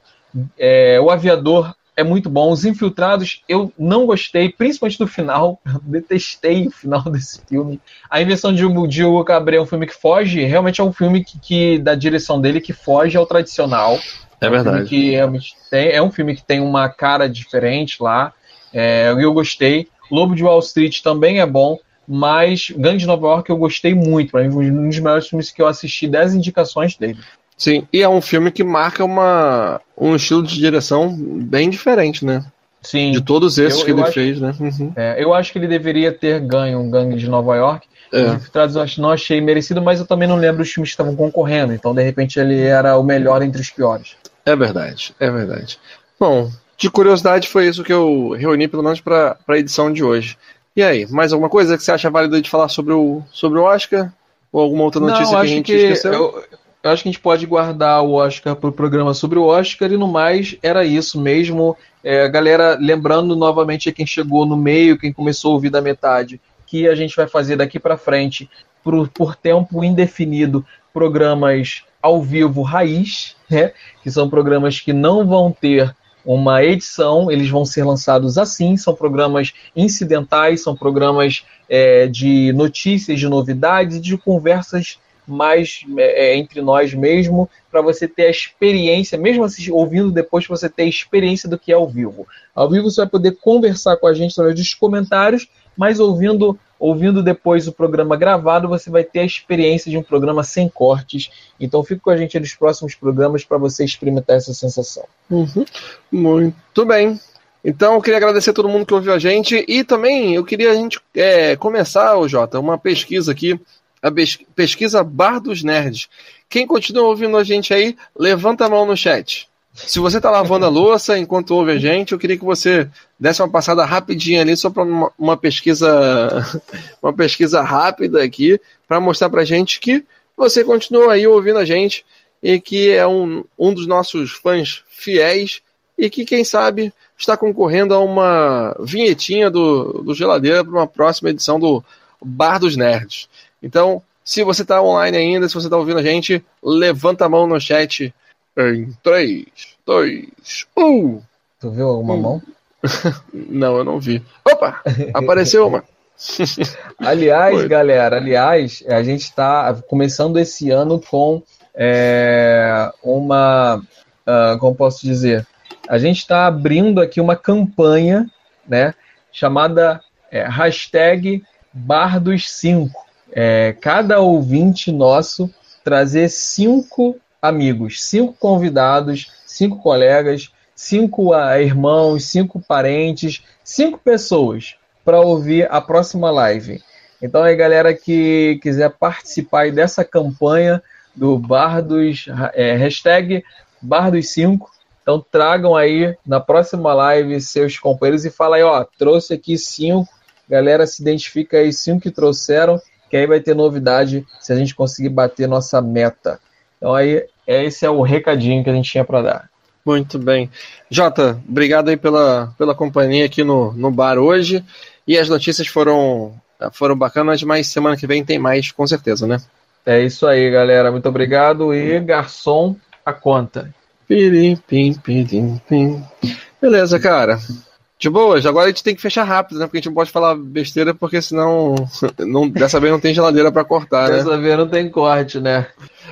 É, o Aviador é muito bom. Os Infiltrados eu não gostei, principalmente do final. Eu detestei o final desse filme. A invenção de Hugo Cabret é um filme que foge, realmente é um filme que, que da direção dele que foge ao tradicional. É, é verdade. Um que realmente tem, é um filme que tem uma cara diferente lá. É, eu gostei. Lobo de Wall Street também é bom, mas Gangue de Nova York eu gostei muito. Para mim, um dos melhores filmes que eu assisti, 10 indicações dele. Sim, e é um filme que marca uma, um estilo de direção bem diferente, né? Sim. De todos esses eu, que eu ele acho, fez, né? Uhum. É, eu acho que ele deveria ter ganho um Gangue de Nova York. É. Não achei merecido, mas eu também não lembro os filmes que estavam concorrendo. Então, de repente, ele era o melhor entre os piores. É verdade, é verdade. Bom, de curiosidade, foi isso que eu reuni, pelo menos, para a edição de hoje. E aí, mais alguma coisa que você acha válido de falar sobre o, sobre o Oscar? Ou alguma outra notícia não, que a gente que esqueceu? Eu, eu acho que a gente pode guardar o Oscar para o programa sobre o Oscar e no mais era isso mesmo. É, galera, lembrando novamente quem chegou no meio, quem começou a ouvir da metade, que a gente vai fazer daqui para frente por, por tempo indefinido programas ao vivo raiz, né? que são programas que não vão ter uma edição, eles vão ser lançados assim, são programas incidentais, são programas é, de notícias, de novidades, de conversas mais é, é, entre nós mesmo, para você ter a experiência, mesmo ouvindo depois, você ter a experiência do que é ao vivo. Ao vivo você vai poder conversar com a gente através dos comentários, mas ouvindo ouvindo depois o programa gravado, você vai ter a experiência de um programa sem cortes. Então fique com a gente nos próximos programas para você experimentar essa sensação. Uhum. Muito bem. Então, eu queria agradecer a todo mundo que ouviu a gente e também eu queria a gente é, começar, Jota, uma pesquisa aqui, a pesquisa Bar dos Nerds. Quem continua ouvindo a gente aí, levanta a mão no chat. Se você está lavando a louça enquanto ouve a gente, eu queria que você desse uma passada rapidinha ali só para uma, uma, pesquisa, uma pesquisa rápida aqui para mostrar para a gente que você continua aí ouvindo a gente e que é um, um dos nossos fãs fiéis e que quem sabe está concorrendo a uma vinhetinha do, do Geladeira para uma próxima edição do Bar dos Nerds. Então, se você está online ainda, se você está ouvindo a gente, levanta a mão no chat em 3, 2, 1. Tu viu alguma um. mão? não, eu não vi. Opa! Apareceu uma. aliás, Foi. galera, aliás, a gente está começando esse ano com é, uma. Uh, como posso dizer? A gente está abrindo aqui uma campanha, né? Chamada é, hashtag Bardos5. É, cada ouvinte nosso trazer cinco amigos, cinco convidados, cinco colegas, cinco uh, irmãos, cinco parentes, cinco pessoas para ouvir a próxima live. Então aí, galera que quiser participar dessa campanha do Bar dos é, hashtag Bar dos 5, então tragam aí na próxima live seus companheiros e fala aí, ó, trouxe aqui cinco, galera se identifica aí cinco que trouxeram, que aí vai ter novidade se a gente conseguir bater nossa meta. Então aí esse é o recadinho que a gente tinha para dar. Muito bem. Jota, obrigado aí pela, pela companhia aqui no, no bar hoje. E as notícias foram, foram bacanas, mas semana que vem tem mais, com certeza, né? É isso aí, galera. Muito obrigado. E garçom, a conta. Pirim, pim, pirim, pim. Beleza, cara. De boas, agora a gente tem que fechar rápido, né? Porque a gente não pode falar besteira, porque senão não, dessa vez não tem geladeira para cortar, né? Dessa vez não tem corte, né?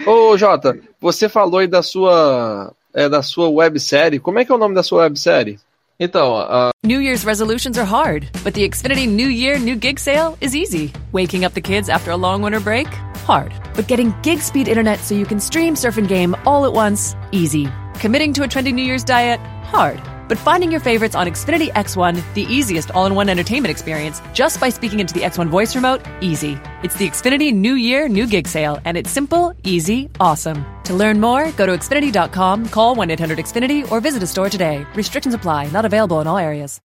Ô, Jota, você falou aí da sua, é, da sua websérie. Como é que é o nome da sua websérie? Então, uh... New Year's resolutions are hard, but the Xfinity New Year New Gig Sale is easy. Waking up the kids after a long winter break? Hard. But getting gig speed internet so you can stream, surf, and game all at once? Easy. Committing to a trendy New Year's diet? Hard. But finding your favorites on Xfinity X1, the easiest all in one entertainment experience, just by speaking into the X1 voice remote, easy. It's the Xfinity New Year, New Gig sale, and it's simple, easy, awesome. To learn more, go to Xfinity.com, call 1 800 Xfinity, or visit a store today. Restrictions apply, not available in all areas.